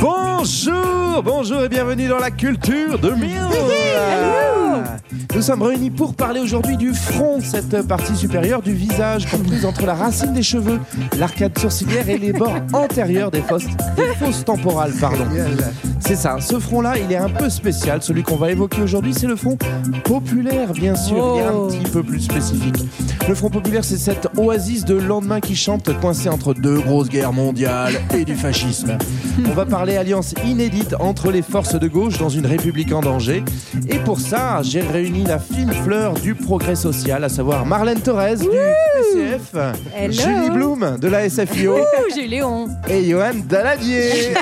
Bonjour, bonjour et bienvenue dans la culture de Mille. Nous sommes réunis pour parler aujourd'hui du front, cette partie supérieure du visage comprise entre la racine des cheveux, l'arcade sourcilière et les bords antérieurs des fosses, des fosses temporales. Pardon. C'est ça, ce front-là, il est un peu spécial. Celui qu'on va évoquer aujourd'hui, c'est le front populaire, bien sûr. Il est un petit peu plus spécifique. Le front populaire, c'est cette oasis de lendemain qui chante, coincé entre deux grosses guerres mondiales et du fascisme. On va parler alliance inédite entre les forces de gauche dans une république en danger. Et pour ça, j'ai réuni la fine fleur du progrès social, à savoir Marlène Torres du PCF, Hello. Julie Bloom de la SFIO Ouh, j'ai eu Léon. et Johan Daladier.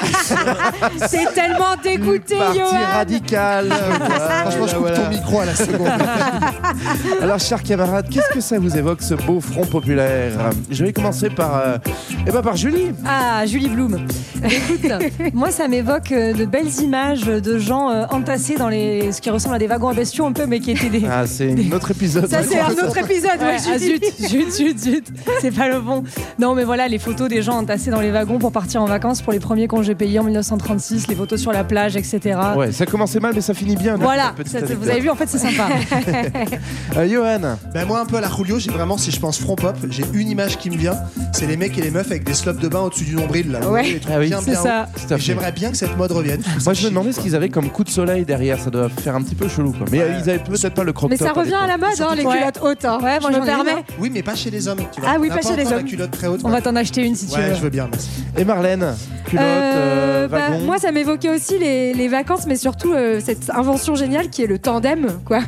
C'est tellement dégoûté, Parti Johan. radical. Franchement, je coupe ton micro à la seconde. Alors, chers camarades, qu'est-ce que ça vous évoque ce beau front populaire? Je vais commencer par, euh, eh ben, par Julie. Ah, Julie Bloom. Écoute, moi, ça m'évoque euh, de belles images de gens euh, entassés dans les, ce qui ressemble à des wagons à bestiaux un peu, mais qui étaient des. Ah, c'est notre épisode. Ça, c'est un autre épisode, ouais. Ouais, ah, zut, zut, zut, zut. C'est pas le bon. Non, mais voilà, les photos des gens entassés dans les wagons pour partir en vacances pour les premiers congés payés en 1936, les photos sur la plage, etc. Ouais, ça commençait mal, mais ça finit bien. Voilà, ça, vous avez vu, en fait, c'est sympa. Euh, Johan. Ben moi un peu à la Julio, j'ai vraiment si je pense front pop, j'ai une image qui me vient, c'est les mecs et les meufs avec des slopes de bain au-dessus du nombril là. Ouais. Ah oui, c'est ça. J'aimerais bien que cette mode revienne. Moi, je me demandais ce qu'ils avaient comme coup de soleil derrière. Ça doit faire un petit peu chelou, quoi. Mais euh, ils avaient peut-être pas le crop Mais ça top revient à la mode, hein, les Ouais. culottes hautes. Hein. Ouais, moi, je me permets. hein. Oui, mais pas chez les hommes. Tu vois. Ah oui, On pas chez les hommes. culotte très haute. On va t'en acheter une si tu Ouais, veux. je veux bien, merci. Et Marlène Culotte, Euh, euh, bah, wagon. moi, ça m'évoquait aussi les, les vacances, mais surtout euh, cette invention géniale qui est le tandem, quoi.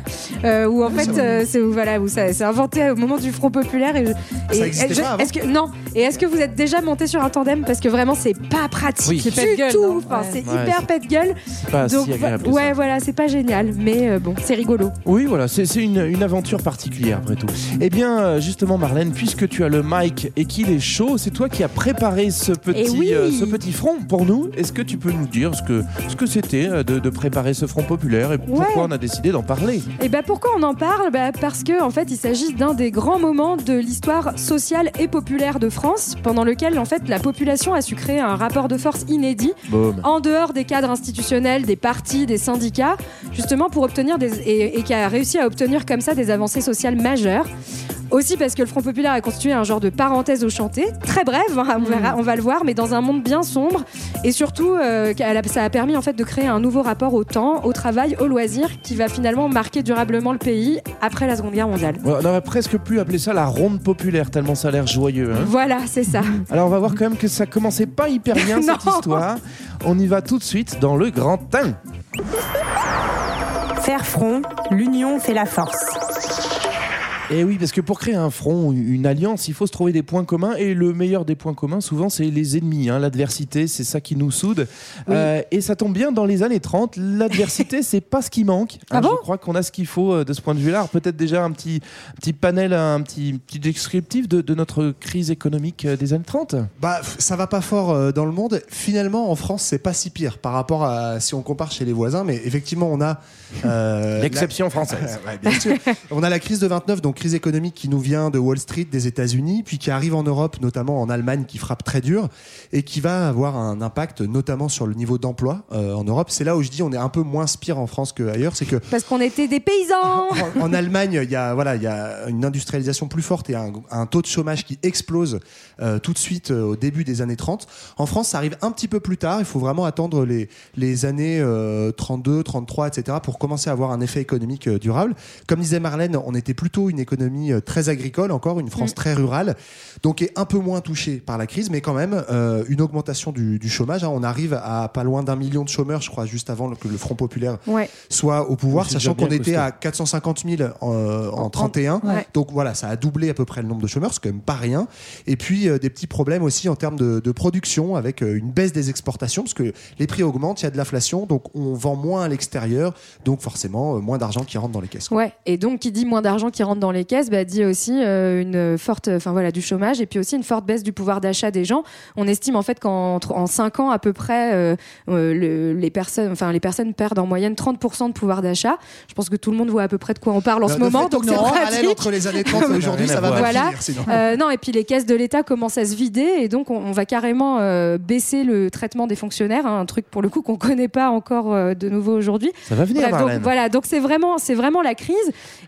Euh, où en fait, euh, c'est où, voilà, où ça c'est inventé au moment du Front populaire. Et, Ça et- existait je- pas avant Est-ce que non Et est-ce que vous êtes déjà monté sur un tandem? Parce que vraiment, c'est pas pratique Oui. du C'est pète-gueule, tout. Enfin, Ouais. c'est Ouais, hyper pète gueule. C'est pas Donc si agréable. ouais, ça. voilà, c'est pas génial, mais euh, bon, c'est rigolo. Oui, voilà, c'est une, une aventure particulière après tout. Eh bien, euh, justement, Marlène, puisque tu as le mic et qu'il est chaud, c'est toi qui as préparé ce petit, Eh oui. euh, ce petit front pour nous. Est-ce que tu peux nous dire ce que ce que c'était euh, de, de préparer ce front populaire et pourquoi Ouais. on a décidé d'en parler? Et bah pourquoi on en parle? Bah Parce que en fait il s'agit d'un des grands moments de l'histoire sociale et populaire de France, pendant lequel en fait la population a su créer un rapport de force inédit en dehors des cadres institutionnels, des partis, des syndicats, justement pour obtenir des et, et qui a réussi à obtenir comme ça des avancées sociales majeures. Aussi parce que le Front populaire a constitué un genre de parenthèse au chanté, très brève, hein, on, verra, on va le voir, mais dans un monde bien sombre. Et surtout, euh, ça a permis en fait de créer un nouveau rapport au temps, au travail, au loisir, qui va finalement marquer durablement le pays après la Seconde Guerre mondiale. On aurait presque pu appeler ça la ronde populaire, tellement ça a l'air joyeux. hein. Voilà, c'est ça. Alors on va voir quand même que ça commençait pas hyper bien cette histoire. On y va tout de suite dans le grand 1. Faire front, l'union fait la force. Et Eh oui, parce que pour créer un front, une alliance, il faut se trouver des points communs. Et le meilleur des points communs, souvent, c'est les ennemis. hein. L'adversité, c'est ça qui nous soude. Euh, et ça tombe bien, dans les années 30, l'adversité, c'est pas ce qui manque. Hein, Ah bon? je crois qu'on a ce qu'il faut euh, de ce point de vue-là. Alors, Peut-être déjà un petit, petit panel, un petit, petit descriptif de, de notre crise économique euh, des années 30. Bah, ça va pas fort dans le monde. Finalement, en France, c'est pas si pire par rapport à si on compare chez les voisins. Mais effectivement, on a euh, L'exception française. Ouais, bien sûr. On a la crise de 29, donc crise économique qui nous vient de Wall Street, des États-Unis, puis qui arrive en Europe, notamment en Allemagne, qui frappe très dur et qui va avoir un impact notamment sur le niveau d'emploi euh, en Europe. C'est là où je dis on est un peu moins spire en France qu'ailleurs, c'est que Parce qu'on était des paysans. en, en Allemagne, il y a voilà, il y a une industrialisation plus forte et un, un taux de chômage qui explose euh, tout de suite euh, au début des années 30. En France, ça arrive un petit peu plus tard. Il faut vraiment attendre les les années euh, 32, 33, etc. pour commencer à avoir un effet économique durable. Comme disait Marlène, on était plutôt une économie euh, très agricole encore, une France très rurale, donc est un peu moins touchée par la crise, mais quand même euh, une augmentation du, du chômage. hein. On arrive à pas loin d'un million de chômeurs, je crois, juste avant que le Front populaire Ouais. soit au pouvoir, sachant qu'on était à 450 000 en, euh, en 31. Ouais. Donc voilà, ça a doublé à peu près le nombre de chômeurs, c'est quand même pas rien. Et puis euh, des petits problèmes aussi en termes de, de production avec euh, une baisse des exportations, parce que les prix augmentent, il y a de l'inflation, donc on vend moins à l'extérieur, donc forcément euh, moins d'argent qui rentre dans les caisses. quoi. Ouais, et donc qui dit moins d'argent qui rentre dans les caisses, bah, dit aussi euh, une forte, enfin voilà, du chômage et puis aussi une forte baisse du pouvoir d'achat des gens. On estime en fait qu'en en 5 ans à peu près, euh, euh, le- les personnes, enfin les personnes perdent en moyenne 30% de pouvoir d'achat. Je pense que tout le monde voit à peu près de quoi on parle en ce moment, donc c'est entre les années 30 et aujourd'hui, ça va Voilà. finir. Euh, non, et puis les caisses de l'État commencent à se vider et donc on, on va carrément euh, baisser le traitement des fonctionnaires, hein, un truc pour le coup qu'on connaît pas encore euh, de nouveau aujourd'hui. Ça va venir, Bref, donc, Marlène. voilà, donc c'est vraiment, c'est vraiment la crise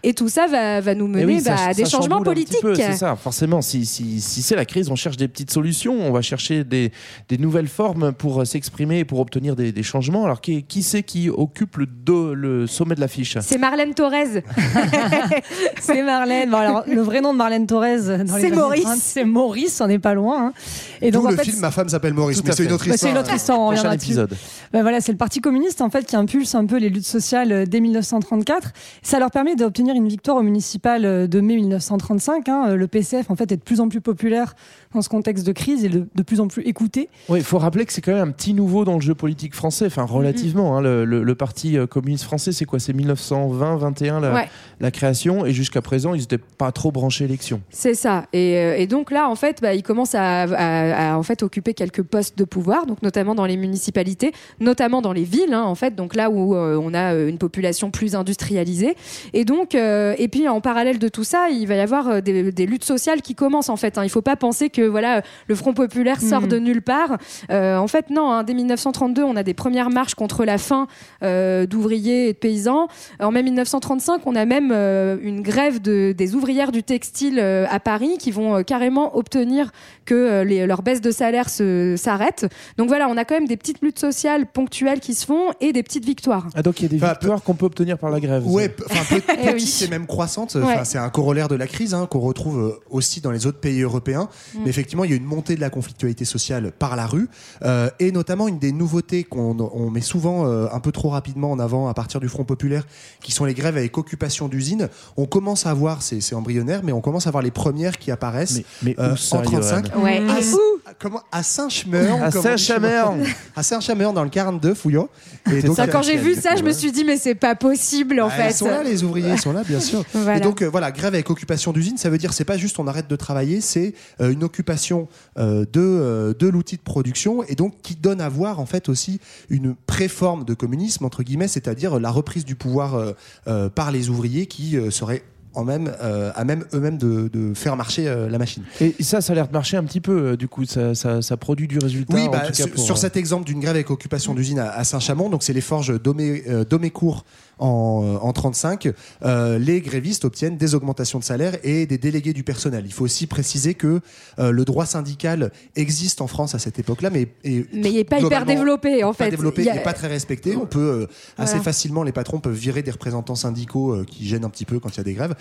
et tout ça va, va nous mener oui, bah, ça- à des ça changements chamboule un petit politiques. peu, C'est ça, forcément. Si, si, si c'est la crise, on cherche des petites solutions, on va chercher des, des nouvelles formes pour euh, s'exprimer et pour obtenir des, des changements. Alors, qui, qui c'est qui occupe le, dos- le sommet de l'affiche? C'est Marlène Thorez. C'est Marlène. Bon, alors, le vrai nom de Marlène les C'est Maurice. 30, c'est Maurice, on n'est pas loin. hein. Et donc, en le fait, film Ma femme s'appelle Maurice, mais c'est une autre bah, histoire. c'est une autre histoire, on reviendra épisode. Ben voilà, c'est le Parti communiste en fait qui impulse un peu les luttes sociales euh, dès 1934. Ça leur permet d'obtenir une victoire au municipal euh, de mai 1935. hein. Euh, Le PCF en fait est de plus en plus populaire dans ce contexte de crise et de, de plus en plus écouté. Oui, il faut rappeler que c'est quand même un petit nouveau dans le jeu politique français, enfin relativement. hein. le, le- le Parti euh, communiste français, c'est quoi? C'est 1920-21 la, Ouais. la création, et jusqu'à présent, ils n'étaient pas trop branchés élection. C'est ça. Et, euh, et donc là, en fait, bah, il commence à, à- à, en fait occuper quelques postes de pouvoir, donc notamment dans les municipalités, notamment dans les villes, hein, en fait, donc là où euh, on a une population plus industrialisée. Et donc, euh, et puis en parallèle de tout ça, il va y avoir des, des luttes sociales qui commencent en fait. Hein. Il faut pas penser que voilà le Front populaire sort de nulle part. Euh, en fait, non. hein, dès 1932, on a des premières marches contre la faim euh, d'ouvriers et de paysans. En mai 1935, on a même euh, une grève de, des ouvrières du textile euh, à Paris qui vont euh, carrément obtenir que euh, les, leur baisse de salaire s'arrête. Donc voilà, on a quand même des petites luttes sociales ponctuelles qui se font et des petites victoires. Ah, donc il y a des Enfin, victoires qu'on peut obtenir par la grève. Ouais, pe- Eh oui. petite et même croissante. Ouais. C'est un corollaire de la crise hein, qu'on retrouve aussi dans les autres pays européens. Mm. Mais effectivement, il y a une montée de la conflictualité sociale par la rue euh, et notamment une des nouveautés qu'on on met souvent euh, un peu trop rapidement en avant à partir du Front populaire, qui sont les grèves avec occupation d'usines. On commence à voir, c'est c'est embryonnaire, mais on commence à voir les premières qui apparaissent Mais, mais euh, où ça, en 35. Johan Ouais. À, S- à- comment, à Saint-Chemer. À comme on dit chez Saint-Chamer. moi. À Saint-Chamer, dans le 42, Fouillot. Et donc, Ça, quand j'ai vu ça, je me suis dit mais c'est pas possible en ah, fait. Ils sont là, les ouvriers, ils sont là, bien sûr. Voilà. Et donc, euh, voilà, grève avec occupation d'usine, ça veut dire c'est pas juste on arrête de travailler, c'est euh, une occupation euh, de, euh, de l'outil de production et donc qui donne à voir en fait aussi une préforme de communisme, entre guillemets, c'est-à-dire la reprise du pouvoir euh, par les ouvriers qui seraient en même, euh, à même eux-mêmes de, de faire marcher euh, la machine. Et ça, ça a l'air de marcher un petit peu, euh, du coup, ça, ça, ça produit du résultat. Oui, en bah, tout cas sur, pour, sur cet exemple d'une grève avec occupation d'usine à, à Saint-Chamond, donc c'est les forges d'Omé- d'Omécourt en, euh, en 35, euh, les grévistes obtiennent des augmentations de salaire et des délégués du personnel. Il faut aussi préciser que euh, le droit syndical existe en France à cette époque-là, mais, Mais il n'est pas hyper développé en pas fait. développé, Il a- n'est pas très respecté. On peut euh, assez facilement, les patrons peuvent virer des représentants syndicaux qui gênent un petit peu quand il y a des grèves.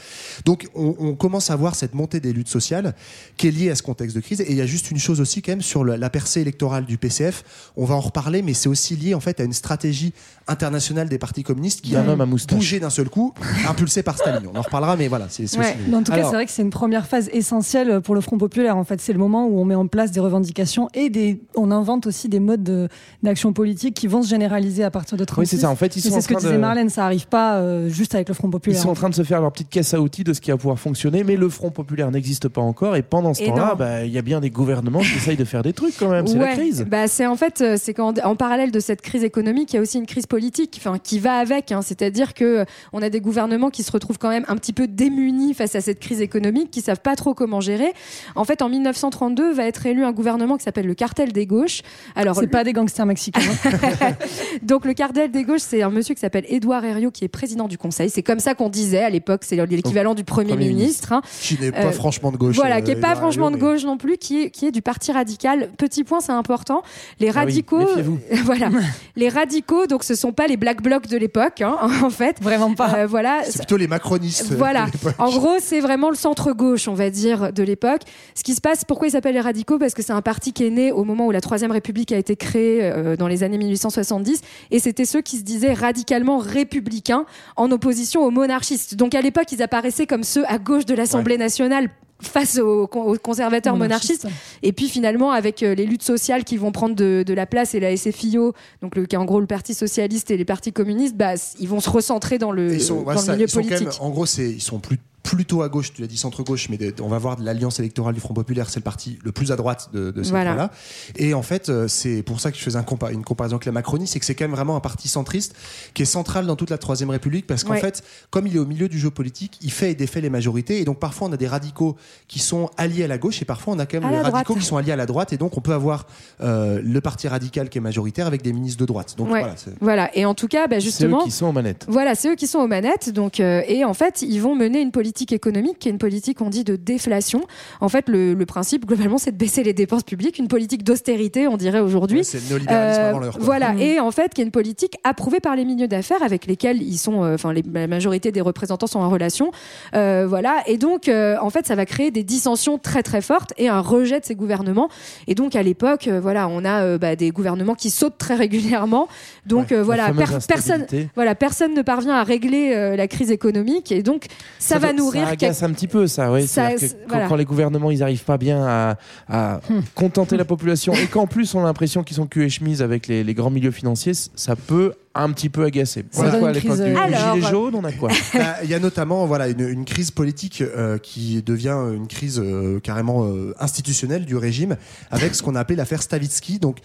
Donc on, on commence à voir cette montée des luttes sociales qui est liée à ce contexte de crise. Et il y a juste une chose aussi quand même sur la, la percée électorale du PCF. On va en reparler, mais c'est aussi lié en fait à une stratégie internationale des partis communistes qui a homme à moustache. bougé d'un seul coup, impulsé par Staline. On en reparlera, mais voilà, c'est c'est Ouais. aussi. Mais en tout cas, c'est vrai que c'est une première phase essentielle pour le Front populaire. En fait, c'est le moment où on met en place des revendications et des, on invente aussi des modes de- d'action politique qui vont se généraliser à partir de 36. Oui, c'est ça. En fait, ils sont en c'est ce que train disait de- Marlène, ça arrive pas euh, juste avec le Front Ils populaire. sont en train de se faire leur petite caisse à outils de ce qui va pouvoir fonctionner, mais le Front populaire n'existe pas encore. Et pendant ce Et temps-là, bah, il y a bien des gouvernements qui essayent de faire des trucs quand même. C'est la crise. Bah, c'est en fait, euh, c'est qu'en en parallèle de cette crise économique, il y a aussi une crise politique, enfin qui va avec. hein. C'est-à-dire que euh, on a des gouvernements qui se retrouvent quand même un petit peu démunis face à cette crise économique, qui savent pas trop comment gérer. En fait, en 1932 va être élu un gouvernement qui s'appelle le cartel des gauches. Alors C'est pas des gangsters mexicains. hein. donc le cartel des gauches, c'est un monsieur qui s'appelle Édouard Herriot qui est président du Conseil. C'est comme ça qu'on disait à l'époque. C'est l'équivalent du Premier, Premier ministre. hein. Qui n'est pas Euh, franchement de gauche. Voilà, euh, qui est pas Édouard franchement de mais- gauche non plus, qui est, qui est du parti radical. Petit point, c'est important. Les Ah oui, radicaux, voilà, les radicaux, donc ce sont pas les black blocs de l'époque, hein, en fait. Vraiment pas. Euh, voilà, C'est plutôt les macronistes. voilà. de. En gros, c'est vraiment le centre-gauche, on va dire, de l'époque. Ce qui se passe, pourquoi ils s'appellent les radicaux? Parce que c'est un parti qui est né au moment où la Troisième République a été créée euh, dans les années 1870. Et c'était ceux qui se disaient radicalement républicains en opposition aux monarchistes. Donc à l'époque, ils apparaissaient comme ceux à gauche de l'Assemblée nationale face aux, con- aux conservateurs monarchistes. Et puis finalement, avec euh, les luttes sociales qui vont prendre de, de la place et la SFIO, donc le, qui est en gros le Parti socialiste et les partis communistes, bah, s- ils vont se recentrer dans le, ils sont, dans ouais, le ça, milieu ils sont quand politique. même- en gros, ils sont plus, plutôt à gauche, tu l'as dit centre-gauche, mais de- on va voir de l'alliance électorale du Front Populaire, c'est le parti le plus à droite de, de ces Voilà. trois-là. Et en fait, euh, c'est pour ça que je faisais un compa- une comparaison avec la Macronie, c'est que c'est quand même vraiment un parti centriste qui est central dans toute la Troisième République, parce qu'en Ouais. fait, comme il est au milieu du jeu politique, il fait et défait les majorités, et donc parfois on a des radicaux qui sont alliés à la gauche, et parfois on a quand même la radicaux droite. qui sont alliés à la droite, et donc on peut avoir euh, le parti radical qui est majoritaire avec des ministres de droite. Donc Ouais. voilà, Voilà, et en tout cas, bah, C'est eux justement, qui sont aux manettes. voilà, c'est eux qui sont aux manettes. Donc, euh, et en fait, ils vont mener une politique économique qui est une politique, on dit, de déflation. En fait, le, le principe, globalement, c'est de baisser les dépenses publiques, une politique d'austérité, on dirait aujourd'hui. Ouais, c'est le néolibéralisme Euh, avant l'heure. Voilà, Mm. et en fait, qui est une politique approuvée par les milieux d'affaires avec lesquels ils sont, euh, enfin, les- la majorité des représentants sont en relation. Euh, voilà, et donc, euh, en fait, ça va créer des dissensions très très fortes et un rejet de ces gouvernements. Et donc, à l'époque, euh, voilà, on a euh, bah, des gouvernements qui sautent très régulièrement. Donc, euh, voilà, per- personne, voilà, personne ne parvient à régler euh, la crise économique et donc ça, va nourrir. Ça agace un petit peu, ça. Oui. Ça- que quand, voilà. quand les gouvernements ils arrivent pas bien à, à contenter la population et qu'en plus on a l'impression qu'ils sont cul et chemise avec les, les grands milieux financiers, ça peut un petit peu agacer. Ça On a donne quoi à l'époque crise, du, euh, Alors- gilet jaune On a quoi? Bah, Il y a notamment voilà, une, une crise politique euh, qui devient une crise euh, carrément euh, institutionnelle du régime avec ce qu'on a appelé l'affaire Stavitsky. Donc,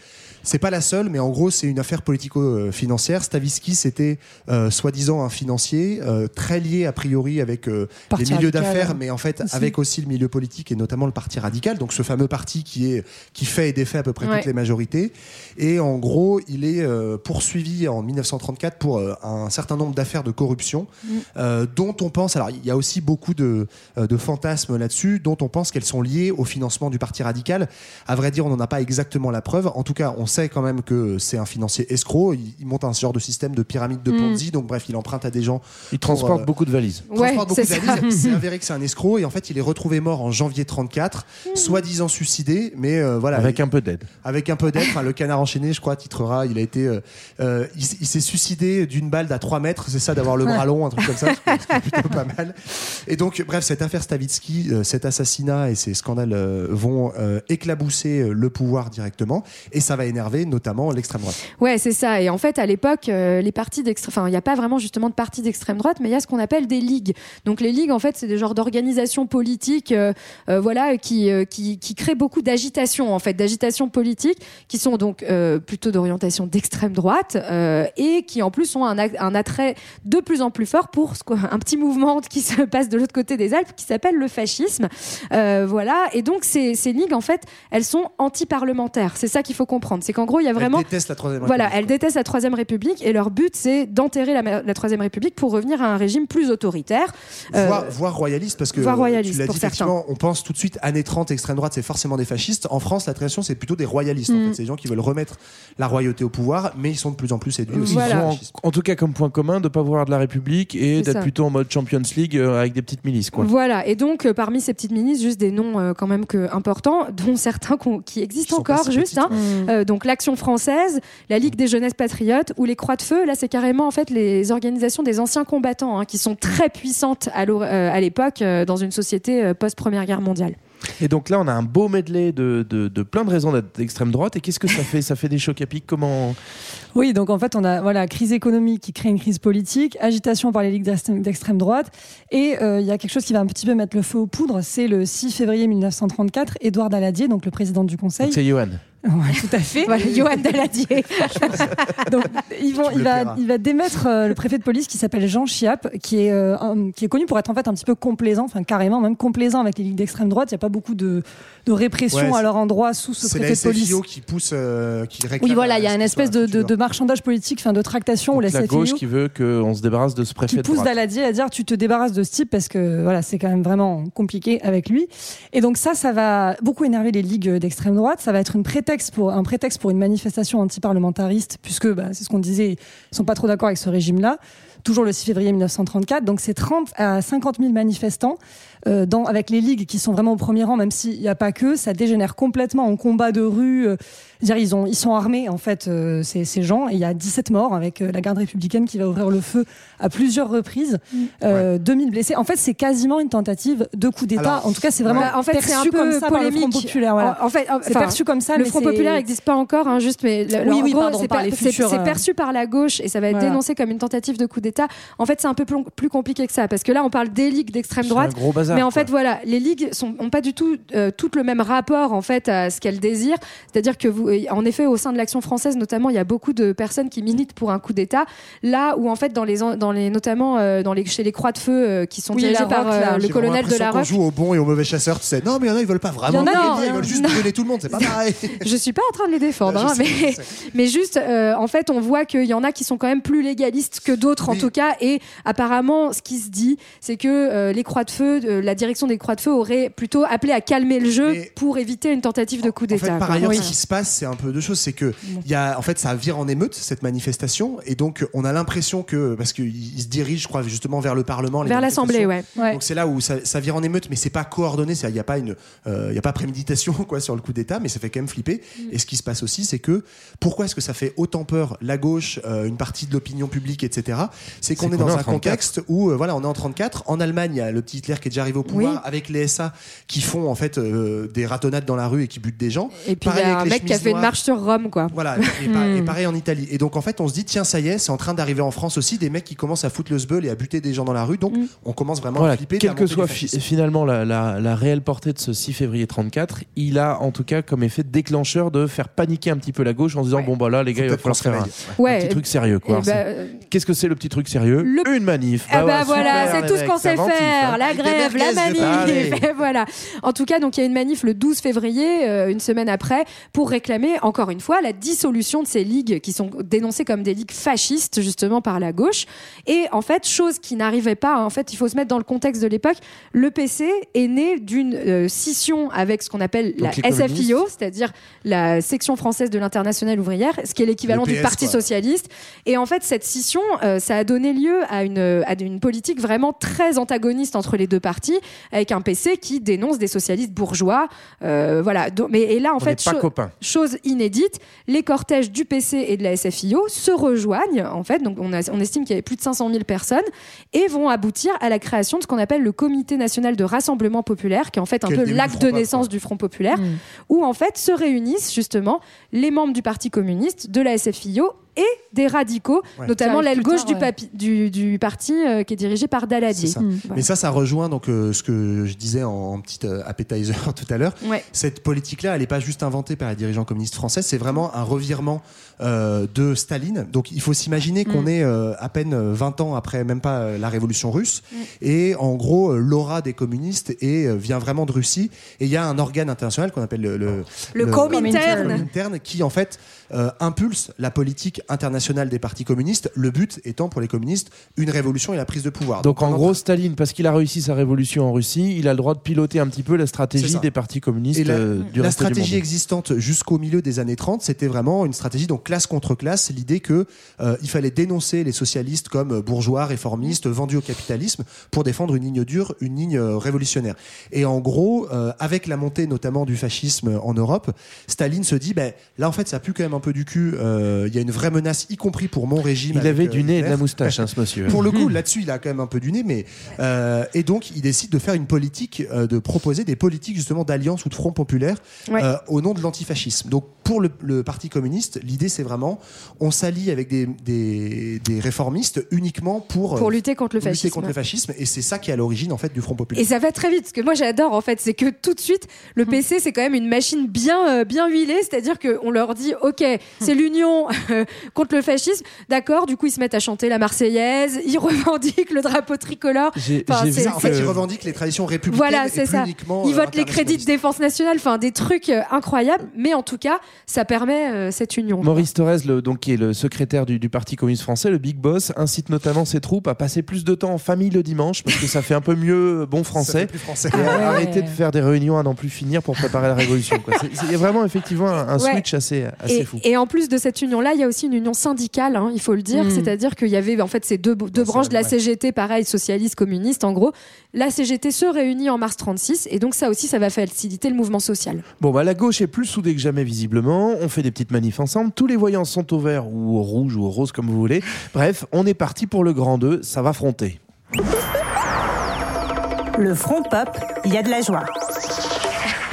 c'est pas la seule, mais en gros, c'est une affaire politico-financière. Stavitsky, c'était euh, soi-disant un financier euh, très lié a priori avec euh, les milieux d'affaires, mais en fait aussi. avec aussi le milieu politique et notamment le parti radical. Donc, ce fameux parti qui est qui fait et défait à peu près Ouais. toutes les majorités. Et en gros, il est poursuivi en 1934 pour un certain nombre d'affaires de corruption euh, dont on pense, alors il y a aussi beaucoup de, de fantasmes là-dessus, dont on pense qu'elles sont liées au financement du Parti radical. À vrai dire, on n'en a pas exactement la preuve. En tout cas, on sait quand même que c'est un financier escroc. Il, il monte un genre de système de pyramide de Mm. Ponzi. Donc bref, il emprunte à des gens. Ils transportent euh, beaucoup de valises. Ouais, transporte beaucoup c'est de ça. valises. C'est avéré que c'est un escroc. Et en fait, il est retrouvé mort en janvier 34, soi-disant suicidé. Mais euh, voilà. Avec un peu d'aide. Avec un peu d'aide, enfin, le canard enchaîné, je crois, titrera, il a été, euh, euh, il, il s'est suicidé d'une balle d'à 3 mètres, c'est ça, d'avoir le bras long, un truc comme ça, plutôt pas mal. Et donc, bref, cette affaire Stavitsky, euh, cet assassinat et ces scandales euh, vont euh, éclabousser le pouvoir directement, et ça va énerver notamment l'extrême droite. Ouais, c'est ça. Et en fait, à l'époque, euh, les partis d'extrême, enfin, il n'y a pas vraiment justement de partis d'extrême droite, mais il y a ce qu'on appelle des ligues. Donc les ligues, en fait, c'est des genres d'organisations politiques, euh, euh, voilà, qui, qui créent beaucoup d'agitation, en fait, d'agitation politique, qui sont donc plutôt d'orientation d'extrême droite et qui en plus ont un, un attrait de plus en plus fort pour un petit mouvement qui se passe de l'autre côté des Alpes, qui s'appelle le fascisme. Voilà. Et donc ces, ces ligues, en fait, elles sont anti-parlementaires. C'est ça qu'il faut comprendre. Qu'en gros, il y a vraiment Elle déteste la troisième voilà, République. elles détestent la Troisième République et leur but, c'est d'enterrer la, la Troisième République pour revenir à un régime plus autoritaire. Euh, Voire, voire royaliste, parce que voire royaliste, tu l'as dit, effectivement, on pense tout de suite années 30, extrême droite, c'est forcément des fascistes. En France, la tradition, c'est plutôt des royalistes. En Mm. fait. C'est des gens qui veulent remettre la royauté au pouvoir, mais ils sont de plus en plus séduits aussi. Voilà. En, tout cas comme point commun de pas vouloir de la République et d'être plutôt en mode Champions League euh, avec des petites milices. Quoi. Voilà, et donc euh, parmi ces petites ministres, juste des noms euh, quand même que, importants, dont certains qui existent encore, juste. petites, hein. Mm. Euh, donc l'Action française, la Ligue des jeunesses patriotes ou les Croix de Feu. Là, c'est carrément en fait les organisations des anciens combattants hein, qui sont très puissantes à euh, l'époque euh, dans une société euh, post-première guerre mondiale. Et donc là, on a un beau medley de, de, de plein de raisons d'être d'extrême droite. Et qu'est-ce que ça fait? Ça fait des chocs à pic? Comment? Oui, donc en fait, on a voilà crise économique qui crée une crise politique, agitation par les ligues d'extrême droite, et euh, il y a quelque chose qui va un petit peu mettre le feu aux poudres. C'est le 6 février 1934, Édouard Daladier, donc le président du Conseil. C'est Johan. Ouais, tout à fait. Voilà, Johan Daladier. Donc, ils vont, il, va, il va démettre euh, le préfet de police qui s'appelle Jean Chiappe, qui est, euh, un- qui est connu pour être en fait un petit peu complaisant, enfin carrément même complaisant avec les ligues d'extrême droite. Il n'y a pas beaucoup de, de répression Ouais, à c'est- leur endroit sous ce C'est préfet la de police. SFIO qui pousse, euh, qui réclame. Oui, voilà, il y a une espèce de, de, marchandage politique, enfin de tractation où la, la gauche qui veut qu'on se débarrasse de ce préfet qui de pousse droite. Daladier à dire tu te débarrasses de ce type parce que voilà c'est quand même vraiment compliqué avec lui et donc ça ça va beaucoup énerver les ligues d'extrême droite ça va être une prétexte pour un prétexte pour une manifestation anti-parlementariste puisque bah, c'est ce qu'on disait ils sont pas trop d'accord avec ce régime là toujours le 6 février 1934 donc c'est 30 à 50 000 manifestants euh, avec les ligues qui sont vraiment au premier rang même s'il n'y a pas que ça dégénère complètement en combat de rue euh, dire ils ont ils sont armés en fait euh, ces, ces gens et il y a 17 morts avec euh, la garde républicaine qui va ouvrir le feu à plusieurs reprises euh, 2000 blessés en fait c'est quasiment une tentative de coup d'état en tout cas c'est vraiment Bah, en fait, c'est un perçu peu comme ça par le. Front populaire voilà. En, en fait, c'est perçu comme ça Le mais Front populaire n'existe pas encore, hein, juste, mais le- Oui, en oui, c'est per- perçu par la gauche et ça va être Voilà. dénoncé comme une tentative de coup d'État. En fait, c'est un peu plus, plus compliqué que ça parce que là, on parle des ligues d'extrême C'est droite, un gros bazar, mais en quoi. fait, voilà, les ligues sont ont pas du tout euh, toutes le même rapport en fait à ce qu'elles désirent. C'est-à-dire que vous, en effet, au sein de l'action française, notamment, il y a beaucoup de personnes qui militent pour un coup d'État. Là où en fait, dans les, en- dans les notamment euh, dans les, chez les Croix de Feu euh, qui sont Oui, dirigées par euh, là. le colonel de la qu'on Roque. joue au bon et au mauvais chasseur, tu sais. Non, mais il y en a, ils veulent pas vraiment Il y en a, gagner, ils non, veulent juste non. brûler tout le monde, c'est pas pareil. Je suis pas en train de les défendre, Je hein, sais, mais, juste, euh, en fait, on voit qu'il y en a qui sont quand même plus légalistes que d'autres, en tout cas. Et apparemment, ce qui se dit, c'est que euh, les Croix de Feu, euh, la direction des Croix de Feu aurait plutôt appelé à calmer le jeu Mais- pour éviter une tentative de coup En d'État. fait, par ailleurs, Oui. ce qui se passe, c'est un peu deux choses. C'est que il y a, en fait, ça vire en émeute cette manifestation, et donc on a l'impression que parce qu'ils se dirigent, je crois, justement vers le Parlement, Vers l'Assemblée, ouais. Ouais. Donc c'est là où ça, ça vire en émeute, mais c'est pas coordonné. Il n'y a pas une, euh, il y a pas préméditation quoi sur le coup d'État, mais ça fait quand même flipper. Mm. Et ce qui se passe aussi, c'est que pourquoi est-ce que ça fait autant peur la gauche, euh, une partie de l'opinion publique, etc. C'est qu'on est dans est un 34. contexte où euh, voilà, on est en 34. En Allemagne, il y a le petit Hitler qui est déjà arrivé au pouvoir Oui. avec les SA qui font en fait euh, des ratonnades dans la rue et qui butent des gens. Et puis, il y a un les mec qui a chemises fait une marche sur Rome, quoi. Voilà, et, Hmm. et pareil en Italie. Et donc en fait, on se dit, tiens, ça y est, c'est en train d'arriver en France aussi, des mecs qui commencent à foutre le sbeul et à buter des gens dans la rue. Donc Hmm. on commence vraiment Voilà, à flipper. quelle que soit fi- finalement la, la- la réelle portée de ce 6 février 34, il a en tout cas comme effet déclencheur de faire paniquer un petit peu la gauche en se disant Ouais. bon bah là les gars il va falloir faire un, Ouais. petit truc sérieux quoi. Ben, euh, Qu'est-ce que c'est le petit truc sérieux Le- Une manif. Ah bah super, voilà, c'est tout ce qu'on sait faire, hein. la grève, la manif, voilà. En tout cas, donc il y a une manif le 12 février, euh, une semaine après, pour réclamer encore une fois la dissolution de ces ligues qui sont dénoncées comme des ligues fascistes justement par la gauche. Et en fait, chose qui n'arrivait pas. En fait, il faut se mettre dans le contexte de l'époque. Le PC est né d'une euh, scission avec ce qu'on appelle Donc la. SFIO, c'est-à-dire la section française de l'internationale ouvrière, ce qui est l'équivalent Le du Parti quoi. socialiste. Et en fait, cette scission, euh, ça a donné lieu à une, à une politique vraiment très antagoniste entre les deux partis, avec un PC qui dénonce des socialistes bourgeois. Euh, voilà. Donc, mais et là, en On fait, n'est pas cho- copains. Chose inédite, les cortèges du PC et de la SFIO se rejoignent, en fait, donc on, a- on estime qu'il y avait plus de 500 000 personnes, et vont aboutir à la création de ce qu'on appelle le Comité national de rassemblement populaire, qui est en fait un Quel peu l'acte de naissance du Front populaire, Mm. où en fait se réunissent justement les membres du Parti communiste, de la SFIO et des radicaux, Ouais. notamment l'aile gauche tard, du, ouais. papi- du, du parti euh, qui est dirigé par Daladier. C'est ça. Mm. Mais ça, ça rejoint donc euh, ce que je disais en, en petit euh, appetizer tout à l'heure. Ouais. Cette politique-là, elle n'est pas juste inventée par les dirigeants communistes français, c'est vraiment un revirement euh, de Staline. Donc il faut s'imaginer qu'on Mm. est euh, à peine euh, 20 ans après même pas euh, la révolution russe. Mm. Et en gros, euh, l'aura des communistes est, euh, vient vraiment de Russie. Et il y a un organe international qu'on appelle le, le, Le Comintern. Comintern qui en fait euh, impulse la politique internationale des partis communistes. Le but étant pour les communistes une révolution et la prise de pouvoir. Donc en gros, Staline, parce qu'il a réussi sa révolution en Russie, il a le droit de piloter un petit peu la stratégie des partis communistes Et la, euh, du la reste du stratégie monde. existante jusqu'au milieu des années 30, c'était vraiment une stratégie donc classe contre classe, l'idée que euh, il fallait dénoncer les socialistes comme bourgeois, réformistes, vendus au capitalisme pour défendre une ligne dure, une ligne euh, révolutionnaire. Et en gros, euh, avec la montée notamment du fascisme en Europe, Staline se dit ben là en fait ça pue quand même un peu du cul, il y a une vraie menace, y compris pour mon régime. Il avait euh, du nez et de la moustache, hein, ce monsieur. Pour le coup, là-dessus, il a quand même un peu du nez, mais euh, et donc il décide de faire une politique, euh, de proposer des politiques justement d'alliance ou de front populaire Ouais. euh, au nom de l'antifascisme. Donc pour le, le Parti communiste, l'idée c'est vraiment on s'allie avec des, des, des réformistes uniquement pour Pour euh, lutter contre le lutter fascisme. contre le fascisme, et c'est ça qui est à l'origine en fait du front populaire. Et ça va très vite, parce que moi j'adore en fait, c'est que tout de suite, le PC c'est quand même une machine bien, euh, bien huilée, c'est-à-dire qu'on leur dit, ok, c'est l'union euh, contre le fascisme, d'accord, du coup ils se mettent à chanter la Marseillaise, ils revendiquent le drapeau tricolore. J'ai Enfin, vu en fait, ils revendiquent les traditions républicaines Voilà, c'est ça. uniquement Ils euh, votent les crédits de défense nationale, enfin des trucs euh, incroyables, mais en tout cas, ça permet euh, cette union. Maurice Thorez, le, donc, qui est le secrétaire du, du Parti communiste français, le big boss, incite notamment ses troupes à passer plus de temps en famille le dimanche parce que ça fait un peu mieux bon Ça français. français. Et Ah ouais. arrêter de faire des réunions à n'en plus finir pour préparer la révolution. Il y a vraiment effectivement un, un Ouais. switch assez, assez Et, fou. et en plus de cette union-là, il y a aussi une union syndicale, hein, il faut le dire. Mm. C'est-à-dire qu'il y avait en fait ces deux, branches de la ouais. CGT, pareil, socialiste, communiste, en gros. La CGT se réunit en mars 36, et donc ça aussi, ça va faciliter le mouvement social. Bon, bah, la gauche est plus soudée que jamais, visiblement. On fait des petites manifs ensemble. Tous les voyants sont au vert ou au rouge ou au rose, comme vous voulez. Bref, on est parti pour le grand 2. Ça va fronter. Le front pop, il y a de la joie.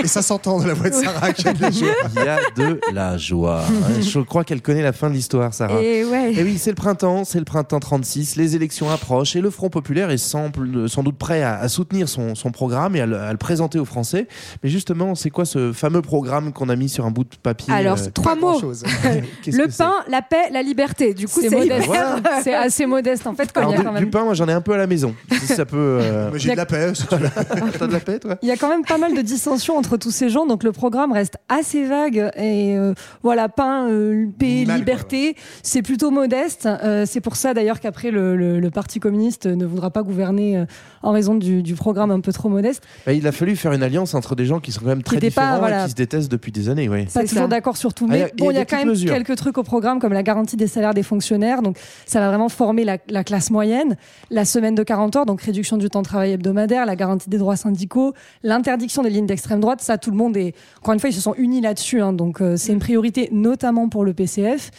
Et ça s'entend dans la voix de Sarah. qu'il y a de la joie. Il y a de la joie. Hein, Je crois qu'elle connaît la fin de l'histoire, Sarah. Et ouais. Et oui, c'est le printemps, c'est le printemps 36, les élections approchent et le Front Populaire est sans doute prêt à, à soutenir son, son programme et à le, à le présenter aux Français. Mais justement, c'est quoi ce fameux programme qu'on a mis sur un bout de papier Alors, euh, trois mots. Le pain, la paix, la liberté. Du coup, C'est modeste. Voilà. C'est assez modeste en fait. Quand il, Alors, y a du, quand du même, pain, moi j'en ai un peu à la maison. Si ça peut. euh, Moi, J'ai de la paix. si tu veux. T'as de la paix, toi il y a quand même pas mal de dissensions entre tous ces gens, donc le programme reste assez vague et euh, voilà, pain, euh, paix, liberté, c'est plutôt modeste. Euh, c'est pour ça d'ailleurs qu'après le, le- le Parti communiste ne voudra pas gouverner euh, en raison du, du programme un peu trop modeste. Bah, Il a fallu faire une alliance entre des gens qui sont quand même très étaient pas, différents voilà. et qui se détestent depuis des années. Oui. Pas toujours d'accord sur tout, Ah, mais y a- bon, y a il y a quand même mesures. quelques trucs au programme comme la garantie des salaires des fonctionnaires. Donc ça va vraiment former la, la classe moyenne, la semaine de 40 heures, donc réduction du temps de travail hebdomadaire, la garantie des droits syndicaux, l'interdiction des lignes d'extrême droite. Ça, tout le monde est encore une fois, ils se sont unis là-dessus. hein, donc euh, c'est une priorité notamment pour le PCF.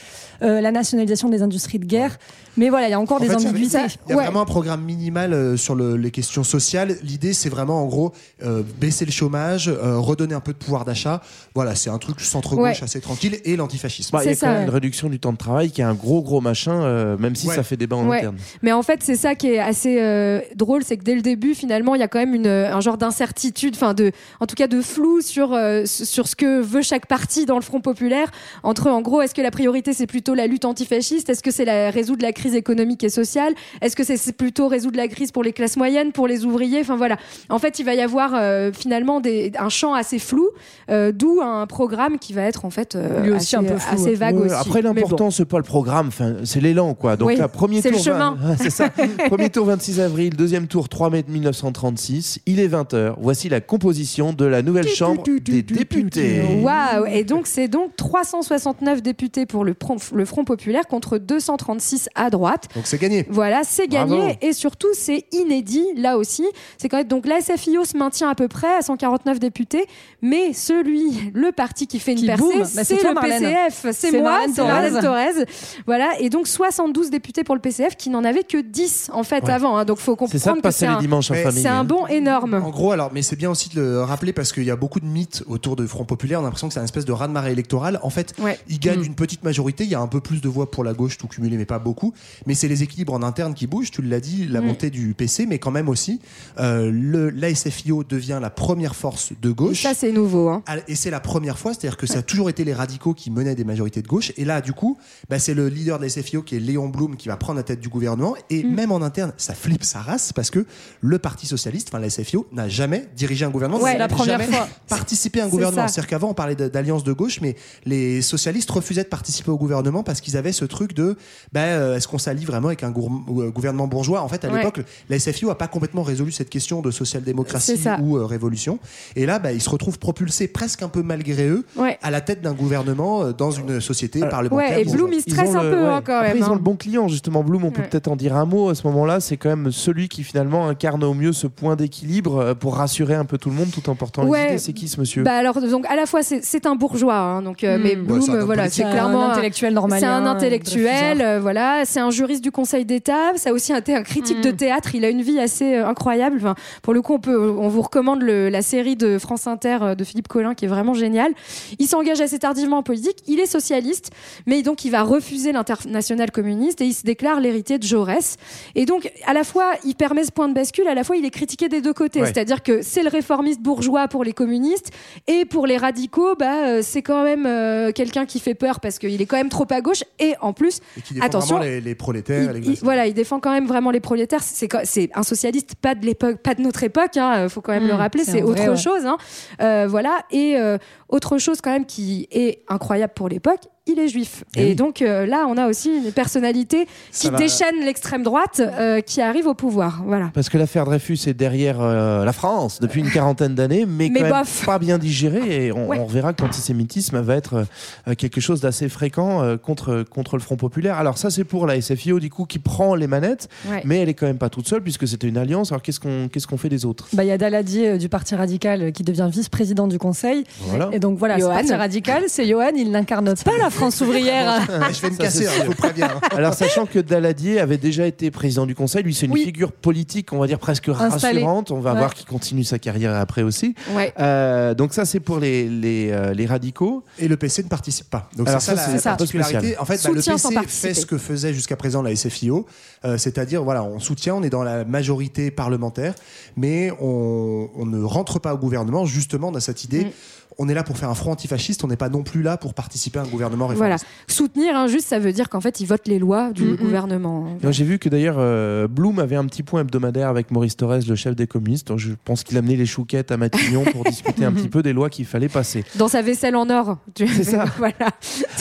Euh, la nationalisation des industries de guerre. Mais voilà, il y a encore En des fait, il y a- ambiguïtés. Il y a Ouais. vraiment un programme minimal euh, sur le- les questions sociales. L'idée, c'est vraiment en gros euh, baisser le chômage, euh, redonner un peu de pouvoir d'achat. Voilà, c'est un truc centre-gauche Ouais. assez tranquille et l'antifascisme. Bah, il y a quand ça, même ouais. une réduction du temps de travail qui est un gros gros machin, euh, même si Ouais. ça fait débat en Ouais. interne. Mais en fait, c'est ça qui est assez euh, drôle, c'est que dès le début, finalement, il y a quand même une, un genre d'incertitude, enfin de, en tout cas de flou sur euh, sur ce que veut chaque parti dans le Front populaire. Entre, en gros, est-ce que la priorité c'est plutôt la lutte antifasciste? Est-ce que c'est la résoudre la crise économique et sociale? Est-ce que c'est plutôt résoudre la crise pour les classes moyennes, pour les ouvriers? Enfin voilà. En fait, il va y avoir euh, finalement des, un champ assez flou, euh, d'où un programme qui va être en fait euh, aussi assez, un peu flou, assez vague Ouais, aussi. Après, Mais bon. l'important, c'est pas le programme, c'est l'élan, quoi. Donc, Oui, là, premier c'est le tour, chemin. vingt- c'est ça. premier tour 26 avril, deuxième tour 3 mai 1936. Il est 20h. Voici la composition de la nouvelle chambre des députés. Waouh Et donc c'est donc 369 députés pour le, Front- le Front populaire contre 236 à droite. Donc c'est gagné. Voilà, c'est gagné Bravo. et surtout c'est inédit là aussi. C'est quand même donc la SFIO se maintient à peu près à 149 députés, mais celui, le parti qui fait une Qui percée. Bah, c'est le Marlène. PCF, c'est moi, c'est Thorez. Marlène Thorez. Voilà, et donc 72 députés pour le PCF qui n'en avait que 10 en fait Ouais. avant. hein. donc faut C'est ça de comprendre que passer c'est les un, dimanches en famille. c'est un hein. bon énorme. En gros, alors, mais c'est bien aussi de le rappeler parce qu'il y a beaucoup de mythes autour de Front Populaire. On a l'impression que c'est une espèce de raz-de-marée électoral. En fait, Ouais. il gagne Mm. une petite majorité. Il y a un peu plus de voix pour la gauche, tout cumulé, mais pas beaucoup. Mais c'est les équilibres en interne qui bougent. Tu l'as dit, la Mm. montée du PC, mais quand même aussi, euh, le, la SFIO devient la première force de Et gauche. ça c'est nouveau. hein. Ah, Et c'est la première fois, c'est-à-dire que ça a toujours été les radicaux qui menaient des majorités de gauche. Et là, du coup, bah, c'est le leader de la SFIO qui est Léon Blum qui va prendre la tête du gouvernement. Et Mm. même en interne, ça flippe sa race parce que le Parti Socialiste, enfin la SFIO, n'a jamais dirigé un gouvernement. Ouais, la première jamais fois. Participé à un gouvernement. C'est-à-dire qu'avant, on parlait d'alliance de gauche, mais les socialistes refusaient de participer au gouvernement parce qu'ils avaient ce truc de bah, euh, est-ce qu'on s'allie vraiment avec un euh, gouvernement bourgeois? En fait, à Ouais. l'époque, la SFIO a pas complètement résolu cette question de social-démocratie ou euh, révolution. Et là, bah, ils se retrouvent propulsés presque un peu malgré eux Ouais. à la tête d'un gouvernement euh, dans une société Alors, parlementaire. Ouais, et bourgeoise. Blum il stresse un le- peu ouais. hein, quand Après, même. ils ont hein. le bon client, justement. Bloom, on peut Ouais. peut-être en dire un mot à ce moment-là. C'est quand même celui qui finalement incarne au mieux ce point d'équilibre pour rassurer un peu tout le monde tout en portant Ouais, Ouais. C'est qui ce monsieur Bah alors donc à la fois c'est un bourgeois hein, donc euh, Hmm. mais Ouais, Bloom homme euh, voilà c'est clairement un intellectuel normalien, c'est un intellectuel euh, voilà. C'est un juriste du Conseil d'État. Ça a aussi été un critique Hmm. de théâtre. Il a une vie assez euh, incroyable. Enfin, pour le coup on peut on vous recommande le- la série de France Inter euh, de Philippe Collin qui est vraiment géniale. Il s'engage assez tardivement en politique. Il est socialiste mais donc il va refuser l'international communiste et il se déclare l'héritier de Jaurès. Et donc à la fois il permet ce point de bascule à la fois il est critiqué des deux côtés. Ouais. c'est-à-dire que c'est le réformiste bourgeois pour les communistes et pour les radicaux, bah, euh, c'est quand même euh, quelqu'un qui fait peur parce qu'il est quand même trop à gauche. Et en plus, Et qui défend Attention, vraiment les, les prolétaires. il, les il- voilà, il défend quand même vraiment les prolétaires. C'est un socialiste, pas de l'époque, pas de notre époque. Hein, faut quand même le rappeler. c'est autre vrai, ouais. chose. Hein. Euh, voilà. Et euh, autre chose quand même qui est incroyable pour l'époque. Il est juif. Eh Et, oui. donc euh, là, on a aussi une personnalité Ça qui va- déchaîne l'extrême droite, euh, qui arrive au pouvoir. Voilà. Parce que l'affaire Dreyfus est derrière euh, la France depuis une quarantaine d'années, mais, Mais quand même pas bien digéré. Et on, Ouais. on verra que l'antisémitisme va être euh, quelque chose d'assez fréquent euh, contre, contre le Front Populaire. Alors ça, c'est pour la SFIO, du coup, qui prend les manettes, Ouais. mais elle est quand même pas toute seule, puisque c'était une alliance. Alors qu'est-ce qu'on qu'est-ce qu'on fait des autres? Bah, il y a Daladier euh, du Parti radical euh, qui devient vice-président du Conseil. Voilà. Et donc voilà, ce Johan. Parti radical, c'est Johan, il n'incarne pas la France ouvrière. Je vais me casser, faut prévenir. hein. Alors, sachant que Daladier avait déjà été président du Conseil, lui, c'est une Oui. figure politique, on va dire presque Installé. rassurante. On va Ouais. voir qu'il continue sa carrière après aussi. Ouais. Euh, donc, ça, c'est pour les, les, euh, les radicaux. Et le PC ne participe pas. Donc c'est ça, ça, la, c'est la particularité. spécial. En fait, bah, le PC fait ce que faisait jusqu'à présent la SFIO, euh, c'est-à-dire voilà, on soutient, on est dans la majorité parlementaire, mais on, on ne rentre pas au gouvernement. Justement, on a cette idée. Mm. On est là pour faire un front antifasciste. On n'est pas non plus là pour participer à un gouvernement Voilà. réformiste. Soutenir, hein, juste, ça veut dire qu'en fait, ils votent les lois du Mm, gouvernement. J'ai vu que d'ailleurs, euh, Blum avait un petit point hebdomadaire avec Maurice Thorez, le chef des communistes. Donc, je pense qu'il a amené les chouquettes à Matignon pour discuter un petit peu des lois qu'il fallait passer. Dans sa vaisselle en or. Tu- C'est ça. voilà.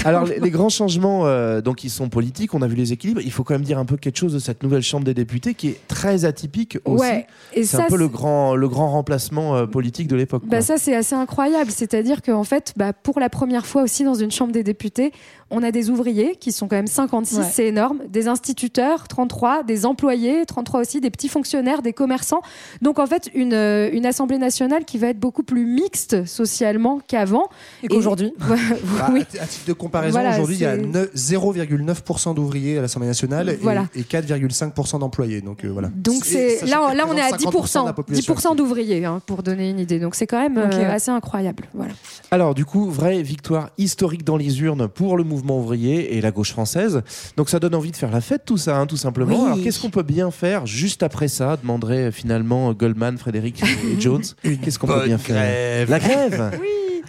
Alors, les, les grands changements, euh, donc, ils sont politiques. On a vu les équilibres. Il faut quand même dire un peu quelque chose de cette nouvelle Chambre des députés qui est très atypique aussi. Ouais. Et C'est ça, un peu le grand, le grand remplacement euh, politique de l'époque. Bah quoi. ça c'est assez incroyable, c'est-à-dire qu'en fait, bah, pour la première fois aussi dans une chambre des députés, on a des ouvriers qui sont quand même 56, Ouais. c'est énorme, des instituteurs 33, des employés 33 aussi, des petits fonctionnaires, des commerçants. Donc en fait une, euh, une assemblée nationale qui va être beaucoup plus mixte socialement qu'avant. Et qu'aujourd'hui. Bah, oui. à titre de comparaison, Voilà, aujourd'hui, il y a c'est- ne- 0,9% d'ouvriers à l'Assemblée nationale et- Voilà. et, 4,5% d'employés. Donc euh, voilà. Donc c'est là, on est à représentent 50% 10%, de la population 10% d'ouvriers hein, pour donner une idée. Donc c'est quand même euh, assez incroyable. Voilà. Alors du coup, vraie victoire historique dans les urnes pour le mouvement ouvrier et la gauche française. Donc ça donne envie de faire la fête tout ça, hein, tout simplement. Oui. Alors qu'est-ce qu'on peut bien faire juste après ça Demanderait euh, finalement Goldman, Frédéric et Jones. Qu'est-ce qu'on peut bien faire? Grève. La grève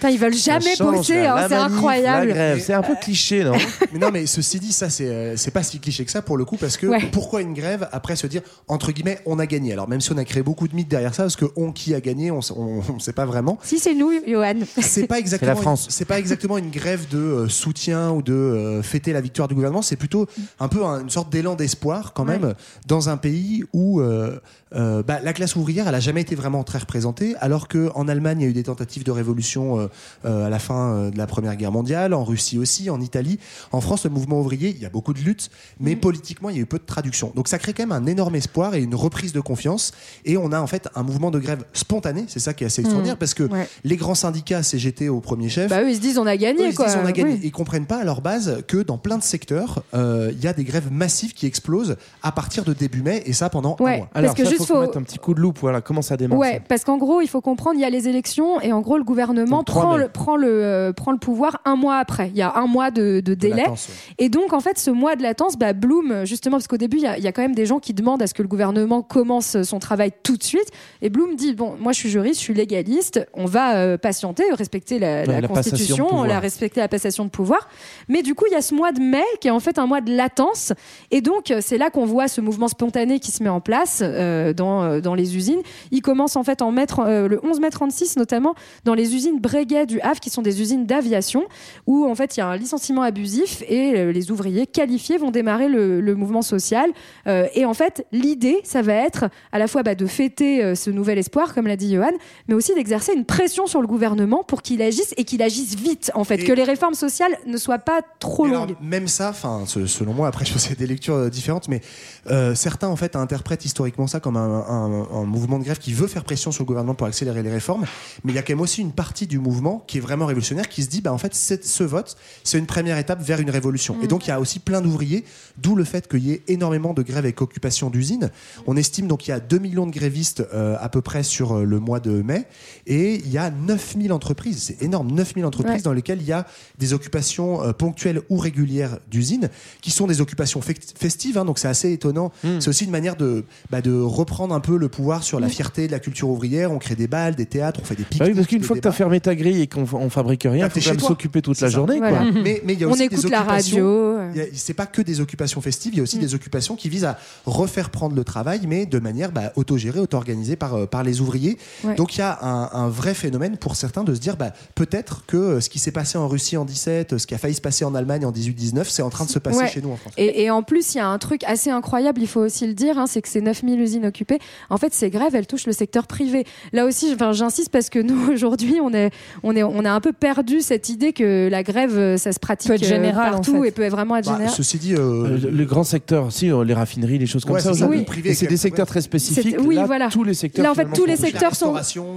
Putain, ils veulent jamais change, bosser, hein, c'est incroyable. C'est un peu cliché, non Mais non, mais ceci dit, ça, c'est euh, c'est pas si cliché que ça pour le coup, parce que Ouais. pourquoi une grève après se dire, entre guillemets, on a gagné? Alors, même si on a créé beaucoup de mythes derrière ça, parce que on qui a gagné, on, on sait pas vraiment. Si c'est nous, Johan. C'est pas exactement, la France. une- C'est pas exactement une grève de euh, soutien ou de euh, fêter la victoire du gouvernement. C'est plutôt un peu un- une sorte d'élan d'espoir quand même dans un pays où euh, euh, bah, la classe ouvrière, elle a jamais été vraiment très représentée, alors que en Allemagne, il y a eu des tentatives de révolution euh, à la fin euh, de la Première Guerre mondiale, en Russie aussi, en Italie. En France, le mouvement ouvrier, il y a beaucoup de luttes, mais politiquement, il y a eu peu de traduction. Donc ça crée quand même un énorme espoir et une reprise de confiance. Et on a en fait un mouvement de grève spontané. C'est ça qui est assez extraordinaire parce que Ouais. les grands syndicats CGT au premier chef. Bah eux, ils se disent on a gagné eux, ils se quoi. disent, on a gagné. Oui. Ils comprennent pas à leur base que dans plein de secteurs, euh, il y a des grèves massives qui explosent à partir de début mai et ça pendant un Ouais. mois. Alors Parce que ça, juste faut faut- mette un petit coup de loupe. Voilà, comment ça démarre Ouais, ça parce qu'en gros, il faut comprendre, il y a les élections et en gros, le gouvernement Donc, 3 prend mai. le, prend, le, euh, prend le pouvoir un mois après. Il y a un mois de, de De délai. latence, ouais. Et donc, en fait, ce mois de latence, bah, Bloom, justement, parce qu'au début, il y, a- il y a quand même des gens qui demandent à ce que le gouvernement commence son travail tout de suite. Et Bloom dit Bon, moi, je suis juriste, je suis légaliste, on va euh, patienter, respecter la, Ouais, la la passation de Constitution, pouvoir. la respecter la passation de pouvoir. Mais du coup, il y a ce mois de mai qui est en fait un mois de latence. Et donc, euh, c'est là qu'on voit ce mouvement spontané qui se met en place euh, dans, dans les usines. Il commence en fait en euh, le 11 mai 36 notamment, dans les usines Breillat Du Havre, qui sont des usines d'aviation, où en fait il y a un licenciement abusif et euh, les ouvriers qualifiés vont démarrer le, le mouvement social. Euh, et en fait, l'idée, ça va être à la fois bah, de fêter euh, ce nouvel espoir, comme l'a dit Johan, mais aussi d'exercer une pression sur le gouvernement pour qu'il agisse et qu'il agisse vite, en fait, Et- que les réformes sociales ne soient pas trop Mais alors, longues. même ça, enfin, selon moi, après je fais des lectures euh, différentes, mais euh, certains en fait interprètent historiquement ça comme un, un- un mouvement de grève qui veut faire pression sur le gouvernement pour accélérer les réformes. Mais il y a quand même aussi une partie du mouvement qui est vraiment révolutionnaire, qui se dit, bah en fait, ce vote, c'est une première étape vers une révolution. Et donc il y a aussi plein d'ouvriers, d'où le fait qu'il y ait énormément de grèves avec occupation d'usines. On estime donc qu'il y a 2 millions de grévistes euh, à peu près sur euh, le mois de mai, et il y a 9000 entreprises, c'est énorme, 9000 entreprises Ouais. dans lesquelles il y a des occupations euh, ponctuelles ou régulières d'usines, qui sont des occupations festives, hein, donc c'est assez étonnant. C'est aussi une manière de, bah, de reprendre un peu le pouvoir sur la fierté de la culture ouvrière. On crée des balles, des théâtres, on fait des pique Bah oui, parce qu'une fois que tu as fermé ta grille et qu'on on fabrique rien, Bah, il faut t'es quand s'occuper toute la ça. journée. Voilà. Quoi. mais, mais il y a On écoute des la occupations. radio. a- C'est pas que des occupations festives, il y a aussi des occupations qui visent à refaire prendre le travail, mais de manière bah, autogérée, auto-organisée par, euh, par les ouvriers. Ouais. Donc il y a un, un vrai phénomène pour certains de se dire bah, peut-être que euh, ce qui s'est passé en Russie en 17, ce qui a failli se passer en Allemagne en 18-19, c'est en train de se passer Ouais. chez nous en France. Et, et en plus, il y a un truc assez incroyable, il faut aussi le dire, hein, c'est que ces 9000 usines occupées, en fait, ces grèves, elles touchent le secteur privé. Là aussi, enfin, j'insiste parce que nous, aujourd'hui, on, est, on, est, on a un peu perdu cette idée que la grève, euh, ça se pratique Peut être euh, en partout fait. et peut vraiment être Bah, général. ceci dit, euh, Euh, le- les grands secteurs, si, les raffineries, les choses comme Ouais, ça le est c'est des même- secteurs très spécifiques. C'est- oui, Là, voilà. tous les secteurs. Là, en fait, finalement, tous les sont secteurs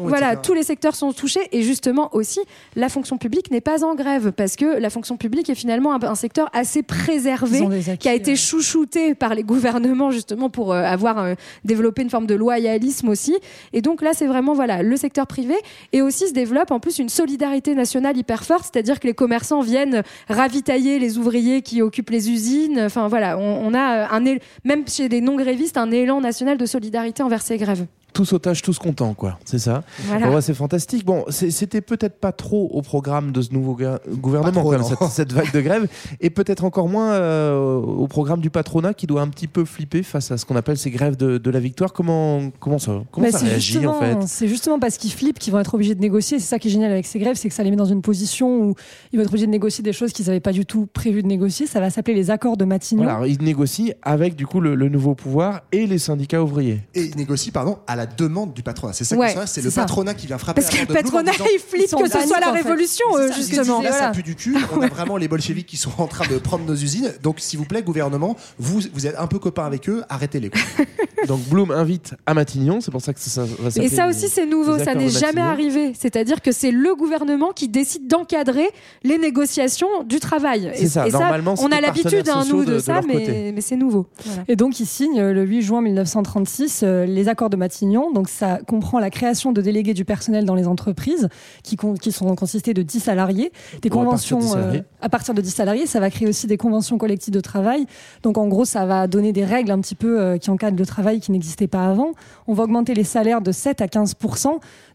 voilà, etc. tous les secteurs sont touchés et justement aussi la fonction publique n'est pas en grève parce que la fonction publique est finalement un, un secteur assez préservé acquis, qui a été ouais. chouchouté par les gouvernements justement pour euh, avoir euh, développé une forme de loyalisme aussi. Et donc là, c'est vraiment voilà le secteur privé et aussi se développe en plus une solidarité nationale hyper forte, c'est-à-dire que les commerçants viennent ravitailler les ouvriers qui occupent les usines. Enfin voilà, on, a euh, un même chez des non grévistes un élan national de solidarité envers ces grèves. Tous otages, tous contents, quoi. C'est ça. Voilà. Ouais, c'est fantastique. Bon, c'était peut-être pas trop au programme de ce nouveau gouvernement, trop, quand même, non. cette, cette vague de grève, et peut-être encore moins euh, au programme du patronat qui doit un petit peu flipper face à ce qu'on appelle ces grèves de, de la victoire. Comment, comment ça, comment Bah, ça c'est réagit en justement- fait C'est justement parce qu'ils flippent qu'ils vont être obligés de négocier. C'est ça qui est génial avec ces grèves, c'est que ça les met dans une position où ils vont être obligés de négocier des choses qu'ils n'avaient pas du tout prévu de négocier. Ça va s'appeler les accords de Matignon. Voilà, alors, ils négocient avec du coup le, le nouveau pouvoir et les syndicats ouvriers. Et il négocie, pardon, à la demande du patronat. C'est ça Ouais, ça, c'est c'est le ça. patronat qui vient frapper Parce que le patronat, il flippe que ce soit la révolution, euh, ça, justement. Là, ça Voilà. pue du cul. On a vraiment les bolcheviks qui sont en train de prendre nos usines. Donc, s'il vous plaît, gouvernement, vous, vous êtes un peu copains avec eux, arrêtez-les. Donc Bloom invite à Matignon, c'est pour ça que ça, ça va Et ça aussi, c'est nouveau, ça n'est jamais arrivé. C'est-à-dire que c'est le gouvernement qui décide d'encadrer les négociations du travail. C'est Et, ça, et normalement, on a l'habitude, hein, nous, de- ça, mais, mais c'est nouveau. Voilà. Et donc, ils signent euh, le 8 juin 1936 euh, les accords de Matignon. Donc, ça comprend la création de délégués du personnel dans les entreprises qui, qui sont consistés de 10 salariés. Des conventions de 10 euh, salariés. À partir de 10 salariés. Ça va créer aussi des conventions collectives de travail. Donc, en gros, ça va donner des règles un petit peu euh, qui encadrent le travail qui n'existaient pas avant. On va augmenter les salaires de 7 à 15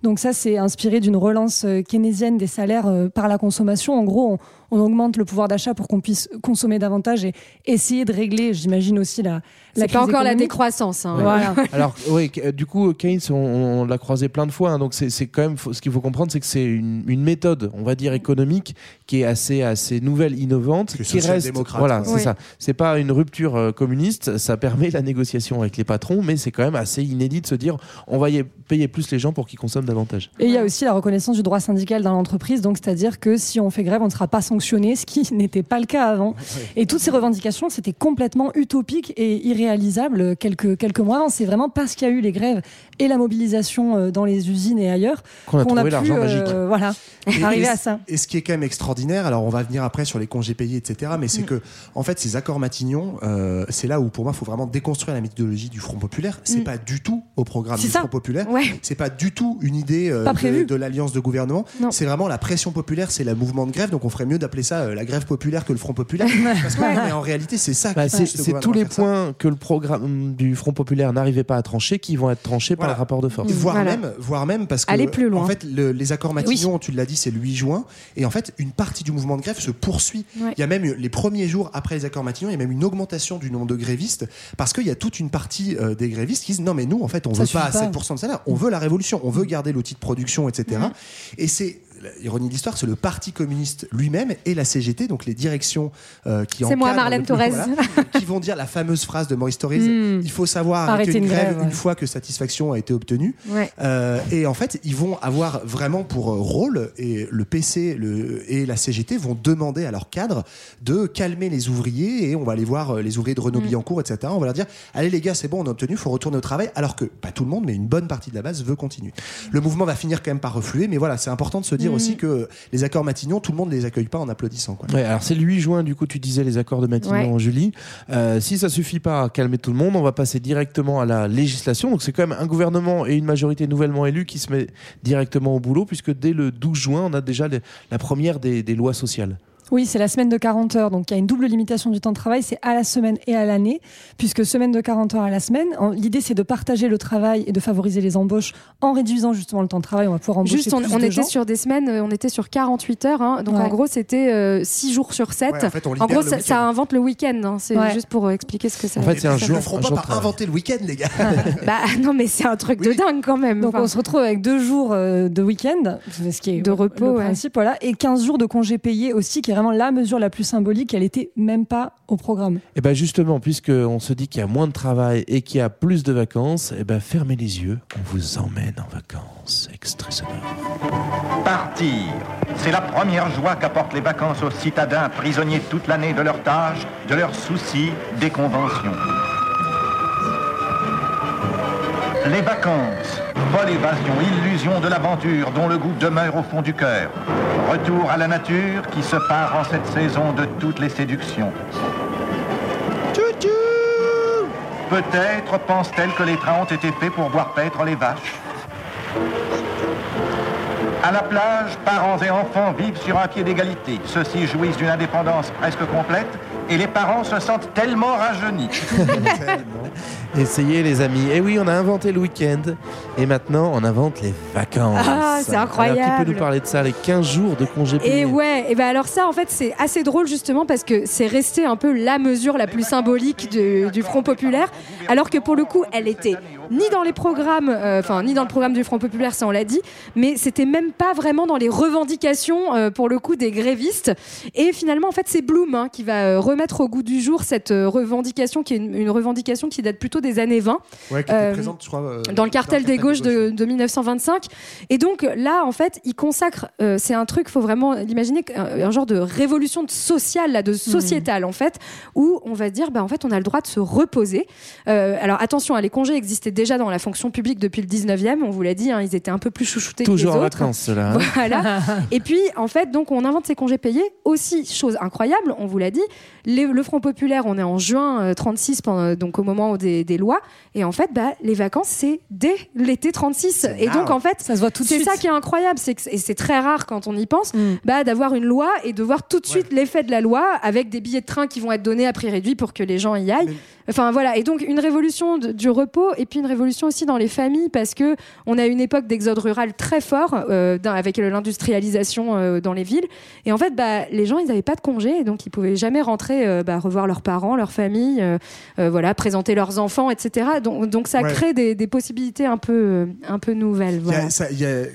Donc, ça, c'est inspiré d'une relance euh, keynésienne des salaires euh, par la consommation. En gros, on, on augmente le pouvoir d'achat pour qu'on puisse consommer davantage et essayer de régler, j'imagine aussi, la, la crise pas encore la décroissance. hein. Voilà. Alors, oui, du coup, Keynes, on, on l'a croisé plein de fois. hein, donc, c'est quand même ce qu'il faut comprendre, c'est que c'est une, une méthode, on va dire économique, qui est assez, assez nouvelle, innovante, Qui est qui reste. social-démocrate, Voilà, c'est Oui. ça. C'est pas une rupture euh, communiste. Ça permet la négociation avec les patrons, mais c'est quand même assez inédit de se dire, on va y payer plus les gens pour qu'ils consomment davantage. Et il y a aussi la reconnaissance du droit syndical dans l'entreprise, donc c'est-à-dire que si on fait grève, on ne sera pas sanctionné, ce qui n'était pas le cas avant. Et toutes ces revendications, c'était complètement utopique et irréalisable quelques, quelques mois avant. C'est vraiment parce qu'il y a eu les grèves et la mobilisation euh, dans les usines et ailleurs Qu'on a trouvé pu, l'argent euh, magique. voilà, Et- arriver et- à ça. Et ce qui est quand même extraordinaire, alors on va venir après sur les congés payés, etc. Mais Mm. c'est que, en fait, ces accords Matignon, euh, c'est là où pour moi, il faut vraiment déconstruire la méthodologie du Front populaire. C'est Mm. pas du tout au programme du ça. Front populaire. Ouais. C'est pas du tout une idée euh, de, l'alliance de gouvernement. Non. C'est vraiment la pression populaire, c'est le mouvement de grève. Donc on ferait mieux d'appeler ça euh, la grève populaire que le Front populaire. Parce que, mais en réalité, c'est ça. Bah, qui c'est tous les ça. points que le programme du Front populaire n'arrivait pas à trancher qui vont être tranchés par le rapport de force. Voire Voilà. même, voire même parce que Aller plus loin. en fait le- les accords Matignon, tu l'as dit, c'est le 8 juin, et en fait une partie du mouvement de grève se poursuit. Ouais. Il y a même les premiers jours après les accords Matignon, il y a même une augmentation du nombre de grévistes parce qu'il y a toute une partie euh, des grévistes qui disent non mais nous en fait on veut pas. 7% de salaire, on veut la révolution, on veut garder l'outil de production, etc. Et c'est l'ironie de l'histoire, c'est le Parti communiste lui-même et la CGT, donc les directions euh, qui C'est moi, Marlène voilà, qui vont dire la fameuse phrase de Maurice Thorez Hmm. il faut savoir Arrêter une une grève, ouais. une fois que satisfaction a été obtenue. Ouais. Euh, et en fait, ils vont avoir vraiment pour euh, rôle, et le PC le, et la CGT vont demander à leurs cadres de calmer les ouvriers, et on va aller voir euh, les ouvriers de Renault Mm. Billancourt, etc. On va leur dire, allez les gars, c'est bon, on a obtenu, il faut retourner au travail, alors que pas tout le monde, mais une bonne partie de la base veut continuer. Le mouvement va finir quand même par refluer, mais voilà, c'est important de se dire Mm. aussi que les accords Matignon, tout le monde ne les accueille pas en applaudissant. Quoi. Ouais, alors c'est le 8 juin, du coup, tu disais les accords de Matignon, Ouais. Julie. Euh, si ça suffit pas à calmer tout le monde, on va passer directement à la législation. Donc c'est quand même un gouvernement et une majorité nouvellement élue qui se met directement au boulot, puisque dès le 12 juin, on a déjà les- la première des, des lois sociales. Oui, c'est la semaine de 40 heures. Donc, il y a une double limitation du temps de travail. C'est à la semaine et à l'année, puisque semaine de 40 heures à la semaine. L'idée, c'est de partager le travail et de favoriser les embauches en réduisant justement le temps de travail. On va pouvoir embaucher Juste, on, plus on de était gens. sur des semaines, euh, on était sur 48 heures. hein. donc Ouais. en gros, c'était 6 jours sur 7. Ouais, en fait, gros, ça, invente le week-end. hein. C'est Ouais. juste pour euh, expliquer ce que ça En fait, c'est un jour- Ils ne pas par inventer le week-end, les gars. Bah non, mais c'est un truc de dingue quand même. Donc Enfin, on se retrouve avec deux jours euh, de week-end, ce qui est De repos, le ouais. principe, voilà, et 15 jours de congés payés aussi, qui est vraiment la mesure la plus symbolique. Elle était même pas au programme. Et ben justement, puisqu'on se dit qu'il y a moins de travail et qu'il y a plus de vacances, et ben fermez les yeux, on vous emmène en vacances. Extrait sonore. Partir. C'est la première joie qu'apportent les vacances aux citadins prisonniers toute l'année de leurs tâches, de leurs soucis, des conventions. Les vacances. Folle évasion, illusion de l'aventure dont le goût demeure au fond du cœur. Retour à la nature qui se part en cette saison de toutes les séductions. Peut-être pense-t-elle que les trains ont été faits pour voir paître les vaches. À la plage, parents et enfants vivent sur un pied d'égalité. Ceux-ci jouissent d'une indépendance presque complète et les parents se sentent tellement rajeunis. Essayez les amis. Et oui, on a inventé le week-end et maintenant on invente les vacances. Ah, c'est Allez, un petit peu incroyable. nous parler de ça, les 15 jours de congés payés. Et ouais, et ben alors ça en fait c'est assez drôle justement parce que c'est resté un peu la mesure la plus symbolique de- du Front populaire, alors que pour le coup elle était ni dans les programmes, euh, enfin ni dans le programme du Front populaire, ça on l'a dit, mais c'était même pas vraiment dans les revendications euh, pour le coup des grévistes. Et finalement en fait c'est Bloom hein, qui va euh, remettre au goût du jour cette revendication qui est une, une revendication qui date plutôt des années 20 Ouais, qui était Euh, présente, je crois. euh, dans le cartel des gauches de, de 1925. Et donc là, en fait, il consacre, euh, c'est un truc, faut vraiment l'imaginer, un, un genre de révolution sociale, là, de sociétale, en fait, où on va dire, bah, en fait, on a le droit de se reposer. Euh, alors attention, hein, les congés existaient déjà dans la fonction publique depuis le 19e, on vous l'a dit, hein, ils étaient un peu plus chouchoutés Toujours que en les autres. vacances, ceux-là. hein. Voilà. Et puis, en fait, donc, on invente ces congés payés. Aussi, chose incroyable, on vous l'a dit, les- le Front populaire, on est en juin euh, 36, pendant, donc au moment des, des lois. Et en fait, bah, les vacances, c'est dès l'été 36. Et donc, en fait, ça se voit tout de c'est suite. ça qui est incroyable, c'est que et c'est très rare quand on y pense, bah, d'avoir une loi et de voir tout de suite l'effet de la loi avec des billets de train qui vont être donnés à prix réduit pour que les gens y aillent. Enfin voilà, et donc une révolution de- du repos et puis une révolution aussi dans les familles parce que on a une époque d'exode rural très fort euh, avec l'industrialisation euh, dans les villes et en fait bah, les gens ils n'avaient pas de congé et donc ils pouvaient jamais rentrer euh, bah, revoir leurs parents, leur famille, euh, euh, voilà présenter leurs enfants, etc. Donc, donc ça Ouais. crée des, des possibilités un peu un peu nouvelles. Il y a- Voilà. ça- il y a-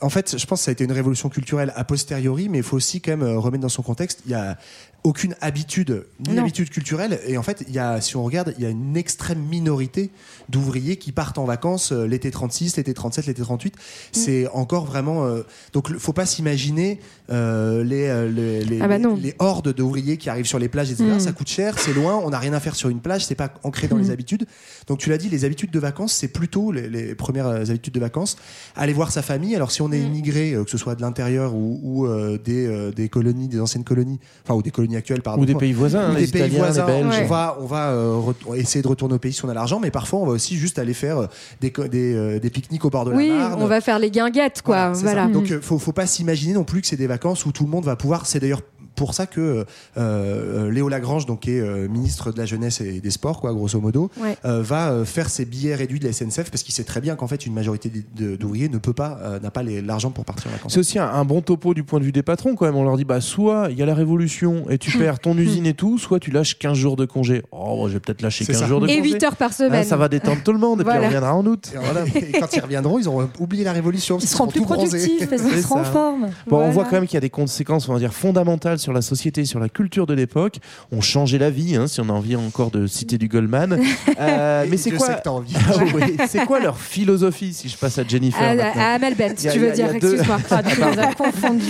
en fait, je pense que ça a été une révolution culturelle a posteriori, mais il faut aussi quand même remettre dans son contexte. Il y a aucune habitude, ni habitude culturelle. Et en fait, il y a, si on regarde, il y a une extrême minorité d'ouvriers qui partent en vacances euh, l'été 36, l'été 37, l'été 38. C'est encore vraiment. euh, donc, il faut pas s'imaginer euh, les, les, les, Ah bah les hordes d'ouvriers qui arrivent sur les plages, etc. Mm. Ça coûte cher, c'est loin, on n'a rien à faire sur une plage, c'est pas ancré dans les habitudes. Donc, tu l'as dit, les habitudes de vacances, c'est plutôt les, premières habitudes de vacances. Aller voir sa famille. Alors, si on est Mm. immigré, que ce soit de l'intérieur ou, ou, des, des colonies, des anciennes colonies, enfin, ou des colonies actuelles, pardon. Ou des pays voisins, Ou hein, des les pays Italiens, voisins. les Belges. On va, on va euh, essayer de retourner au pays si on a l'argent, mais parfois, on va aussi juste aller faire euh, des, co- des, euh, des pique-niques au bord de Oui, la Marne. on va faire les guinguettes quoi. Voilà. ça. Donc, euh, faut, faut pas s'imaginer non plus que c'est des vacances où tout le monde va pouvoir. C'est d'ailleurs pour ça que euh, Léo Lagrange, donc, qui est euh, ministre de la Jeunesse et des Sports, quoi, grosso modo, Ouais. euh, va euh, faire ses billets réduits de la SNCF parce qu'il sait très bien qu'en fait, une majorité d'ouvriers ne peut pas, euh, n'a pas l'argent pour partir en vacances. C'est aussi un, un bon topo du point de vue des patrons quand même. On leur dit bah soit il y a la révolution et tu perds ton usine et tout, soit tu lâches 15 jours de congé. Oh, je vais peut-être lâcher C'est 15 ça. jours de Et congé. 8 heures par Ah, semaine. ça va détendre tout le monde et puis on reviendra en août. Et, voilà. Et quand ils reviendront, ils auront oublié la révolution. Ils seront plus tout bronzés. productifs parce qu'ils seront en forme. Bon, on voit quand même qu'il y a des conséquences, on va dire, fondamentales sur la société, sur la culture de l'époque. On changeait la vie, hein, si on a envie encore de citer du Goldman. Euh, mais c'est quoi envie. Ah oui, C'est quoi leur philosophie, si je passe à Jennifer À, Amel Bent, tu veux dire, deux- excuse-moi. Tu as. J'ai confondu,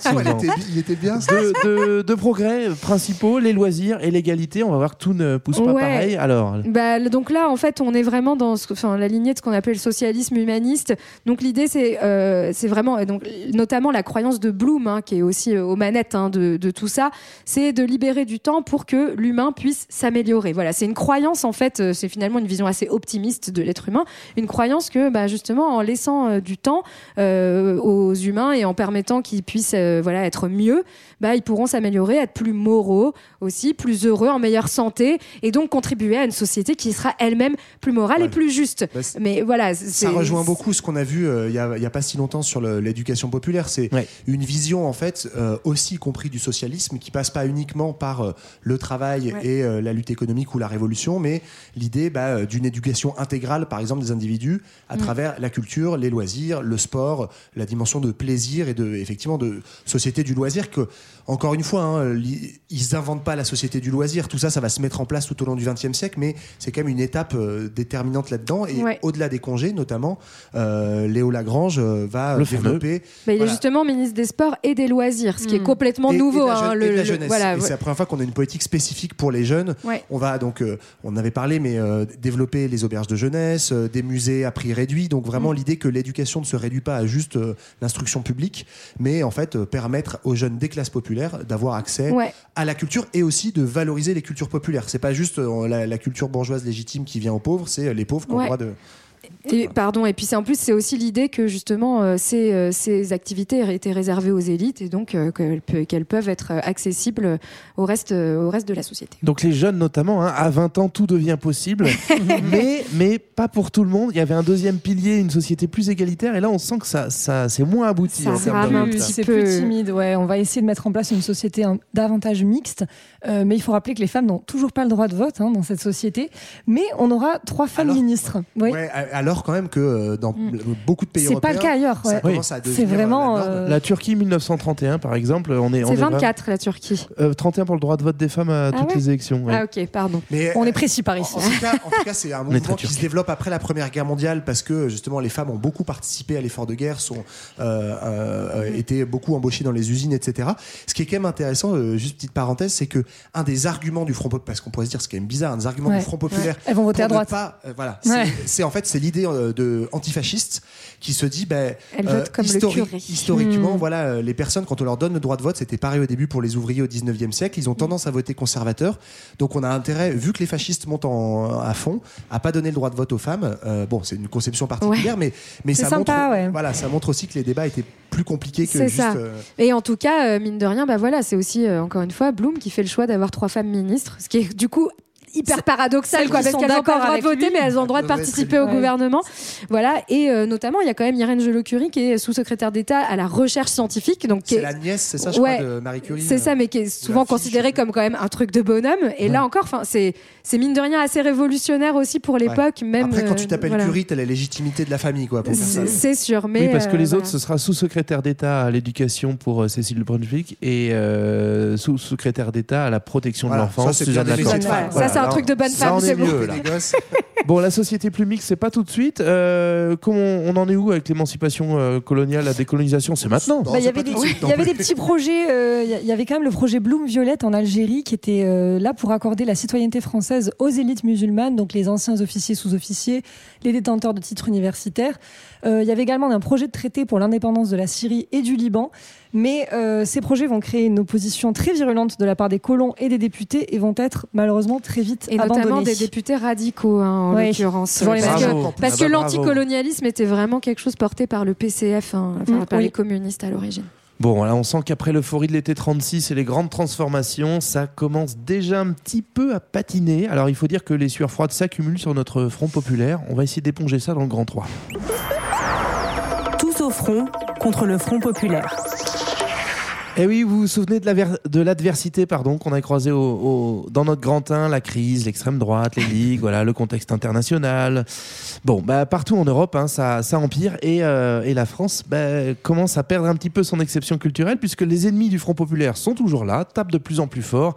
C'est quoi, il était, il était bien ça Deux, deux- deux progrès principaux, les loisirs et l'égalité. On va voir que tout ne pousse pas Ouais. pareil. Alors, Bah, donc là, en fait, on est vraiment dans ce- enfin, la lignée de ce qu'on appelle le socialisme humaniste. Donc l'idée, c'est euh, c'est vraiment, donc, notamment la croyance de Bloom, hein, qui est aussi euh, aux manettes hein, de, de tout ça, c'est de libérer du temps pour que l'humain puisse s'améliorer. Voilà, c'est une croyance, en fait, euh, c'est finalement une vision assez optimiste de l'être humain, une croyance que bah, justement, en laissant euh, du temps euh, aux humains et en permettant qu'ils puissent euh, voilà, être mieux, bah, ils pourront s'améliorer, être plus moraux aussi, plus heureux, en meilleure santé, et donc contribuer à une société qui sera elle-même plus morale et plus juste. Bah, Mais voilà, Ça rejoint beaucoup ce qu'on a vu euh, il y, a, il y a pas si longtemps sur l'éducation populaire. C'est Ouais. une vision en fait euh, aussi compris du socialisme qui passe pas uniquement par euh, le travail Ouais. et euh, la lutte économique ou la révolution, mais l'idée bah, euh, d'une éducation intégrale, par exemple des individus, à Mm. travers la culture, les loisirs, le sport, la dimension de plaisir et de effectivement de société du loisir que encore une fois, hein, ils inventent pas la société du loisir. Tout ça, ça va se mettre en place tout au long du XXe siècle, mais c'est quand même une étape déterminante là-dedans. Et Ouais. au-delà des congés, notamment, euh, Léo Lagrange va Le développer. Bah, il Voilà. est justement ministre des Sports et des Loisirs, ce qui est Mm. complètement et- et de nouveau. la hein, jeune- le- et de la le- jeunesse. voilà, et c'est la première fois qu'on a une politique spécifique pour les jeunes. Ouais. On va donc, euh, on avait parlé, mais euh, développer les auberges de jeunesse, euh, des musées à prix réduit. Donc vraiment Mm. l'idée que l'éducation ne se réduit pas à juste l'instruction publique, mais en fait permettre aux jeunes des classes populaires d'avoir accès Ouais. à la culture et aussi de valoriser les cultures populaires. C'est pas juste la, la culture bourgeoise légitime qui vient aux pauvres, c'est les pauvres qui ont le droit de. Et, pardon, et puis c'est en plus c'est aussi l'idée que justement euh, ces, euh, ces activités étaient réservées aux élites et donc euh, qu'elles pe- qu'elles peuvent être accessibles au reste, euh, au reste de la société. donc les jeunes notamment, hein, à 20 ans, tout devient possible. mais, mais pas pour tout le monde. Il y avait un deuxième pilier, une société plus égalitaire. Et là, on sent que ça, ça c'est moins abouti. C'est peu. plus timide, ouais. On va essayer de mettre en place une société davantage mixte. Euh, mais il faut rappeler que les femmes n'ont toujours pas le droit de vote hein, dans cette société. Mais on aura trois femmes Alors- ministres. Ouais, alors quand même que euh, dans Mm. beaucoup de pays C'est pas européens, le cas ailleurs. ça ouais. commence à C'est devenir euh, vraiment. la norme. euh, La Turquie 1931, par exemple, on est. on C'est est vraiment- 24 la Turquie. Euh, 31 pour le droit de vote des femmes à Ah toutes ouais les élections. ouais. Ah ok, pardon. Mais On euh, est précis par ici. En tout cas, en tout cas, c'est un mouvement qui turc. se développe après la Première Guerre mondiale parce que justement les femmes ont beaucoup participé à l'effort de guerre, sont euh, euh, étaient beaucoup embauchées dans les usines, etc. Ce qui est quand même intéressant, euh, juste petite parenthèse, c'est que un des arguments du Front populaire, parce qu'on pourrait se dire c'est quand même bizarre, un des arguments Ouais. du Front populaire, Elles vont voter à droite. pas- euh, voilà, c'est- c'est en fait c'est l'idée euh, de antifasciste qui se dit ben histori- historiquement Hmm. voilà les personnes quand on leur donne le droit de vote c'était pareil au début pour les ouvriers au 19e siècle ils ont tendance à voter conservateur donc on a intérêt vu que les fascistes montent en- à fond à pas donner le droit de vote aux femmes Euh, bon c'est une conception particulière mais mais ça sympa, montre ouais. voilà ça montre aussi que les débats étaient plus compliqués que juste ça. euh, Et en tout cas, mine de rien, bah voilà, c'est aussi encore une fois Bloom qui fait le choix d'avoir trois femmes ministres, ce qui est du coup hyper paradoxal quoi parce qu'elles n'ont pas le droit de voter lui. mais elles ont le droit de participer au gouvernement voilà et euh, notamment il y a quand même Irène Joliot-Curie qui est sous-secrétaire d'État à la recherche scientifique donc c'est est- la nièce c'est ça je Ouais, crois de Marie Curie c'est euh. ça, mais qui est souvent la fille, considéré je sais comme quand même un truc de bonhomme. Et là encore, enfin, c'est c'est mine de rien assez révolutionnaire aussi pour l'époque, même. après quand euh, tu t'appelles voilà. Curie t'as la légitimité de la famille quoi pour faire ça. C'est sûr, mais oui, parce que euh, les autres, ce sera sous-secrétaire d'État à l'éducation pour euh, Cécile de Brunswick et euh, sous-secrétaire d'État à la protection de l'enfance, ça, Suzanne un là, truc de bonne ça, femme, c'est est bon. mieux, là. Les gosses. Bon, la société plus mixte, c'est pas tout de suite. Euh, comment on en est où avec l'émancipation euh, coloniale, la décolonisation? C'est maintenant. Bah, il y c'est avait des, suite, y avait petits projets. euh, Il y avait quand même le projet Bloom Violette en Algérie qui était euh, là pour accorder la citoyenneté française aux élites musulmanes, donc les anciens officiers, sous-officiers, les détenteurs de titres universitaires. Euh, il y avait également un projet de traité pour l'indépendance de la Syrie et du Liban. Mais euh, ces projets vont créer une opposition très virulente de la part des colons et des députés et vont être malheureusement très vite Et abandonnés. notamment des députés radicaux, hein, en Ouais, l'occurrence. Parce que, parce Ah bah, l'anticolonialisme était vraiment quelque chose porté par le PCF, hein, enfin, Mm, par oui. les communistes à l'origine. Bon, là, on sent qu'après l'euphorie de l'été 36 et les grandes transformations, ça commence déjà un petit peu à patiner. Alors, il faut dire que les sueurs froides s'accumulent sur notre front populaire. On va essayer d'éponger ça dans le Grand 3. Tous au front contre le Front populaire. Eh oui, vous vous souvenez de la ver- de l'adversité pardon qu'on a croisé au, dans notre grand 1, la crise, l'extrême droite, les ligues, voilà, le contexte international. Bon, bah, partout en Europe, hein, ça, empire et, euh, et la France bah, commence à perdre un petit peu son exception culturelle puisque les ennemis du Front populaire sont toujours là, tapent de plus en plus fort.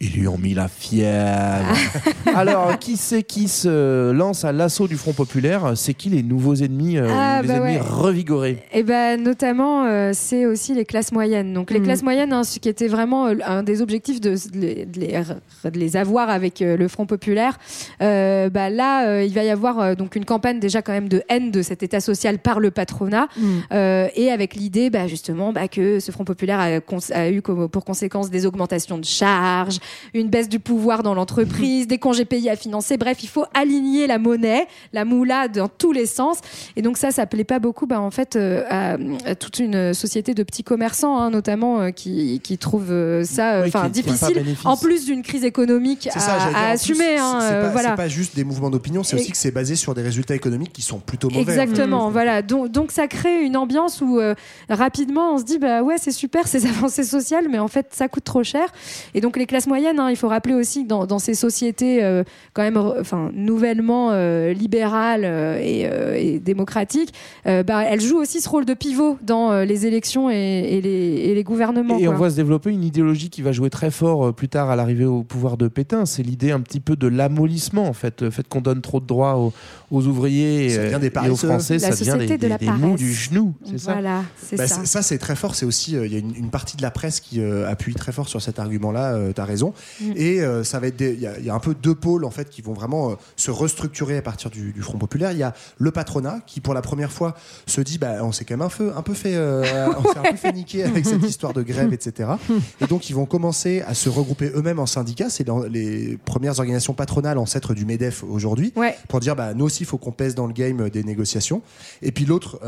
Ils lui ont mis la fièvre. Alors, qui c'est qui se lance à l'assaut du Front populaire? C'est qui les nouveaux ennemis, euh, Ah, les bah ennemis ouais. revigorés? Et ben notamment, euh, c'est aussi les classes moyennes. Donc les Mhm. classes moyennes, hein, ce qui était vraiment euh, un des objectifs de, de les, de les- de les avoir avec euh, le Front populaire. Euh, bah là, euh, il va y avoir euh, donc une campagne déjà quand même de haine de cet État social par le patronat, euh, et avec l'idée, bah, justement, bah, que ce Front populaire a, a eu comme- pour conséquence des augmentations de charges, une baisse du pouvoir dans l'entreprise, des congés payés à financer. Bref, il faut aligner la monnaie, la moula dans tous les sens. Et donc ça, ça plaît pas beaucoup, bah, en fait, euh, à, à toute une société de petits commerçants, hein, notamment, euh, qui, qui trouvent euh, ça, Oui, qui- difficile. En plus d'une crise économique à, ça, assumer. hein, c'est pas, voilà. c'est pas juste des mouvements d'opinion, c'est aussi que c'est basé sur des résultats économiques qui sont plutôt mauvais. Exactement, voilà. Donc, donc ça crée une ambiance où rapidement on se dit bah ouais c'est super ces avancées sociales, mais en fait ça coûte trop cher. Et donc les classes moyennes, hein, il faut rappeler aussi que dans, dans ces sociétés euh, quand même, enfin nouvellement euh, libérales euh, et, euh, et démocratiques, euh, bah, elles jouent aussi ce rôle de pivot dans euh, les élections et, et les, et les gouvernements. Et on voit se développer une idéologie qui va jouer très fort euh, plus tard à l'arrivée au pouvoir de Pétain. C'est l'idée un petit peu de l'amollissement, en fait. Le fait qu'on donne trop de droits aux, aux ouvriers Ça des et aux. Français, La ça des, de la des- des mous du genou. C'est ça? Voilà, c'est Bah, ça. c'est- ça, c'est très fort. C'est aussi, euh, il y a une, une partie de la presse qui euh, appuie très fort sur cet argument-là. tu as raison. Mm. Et euh, ça va être, il y, a- il y a un peu deux pôles en fait qui vont vraiment euh, se restructurer à partir du, du Front populaire. Il y a le patronat qui, pour la première fois, se dit, bah, on s'est quand même un peu, un peu fait, euh, on s'est un peu fait niquer avec cette histoire de grève, etc. Et donc, ils vont commencer à se regrouper eux-mêmes en syndicats. C'est dans les premières organisations patronales ancêtres du Medef aujourd'hui Ouais. pour dire bah, nous aussi il faut qu'on pèse dans le game des négociations et puis l'autre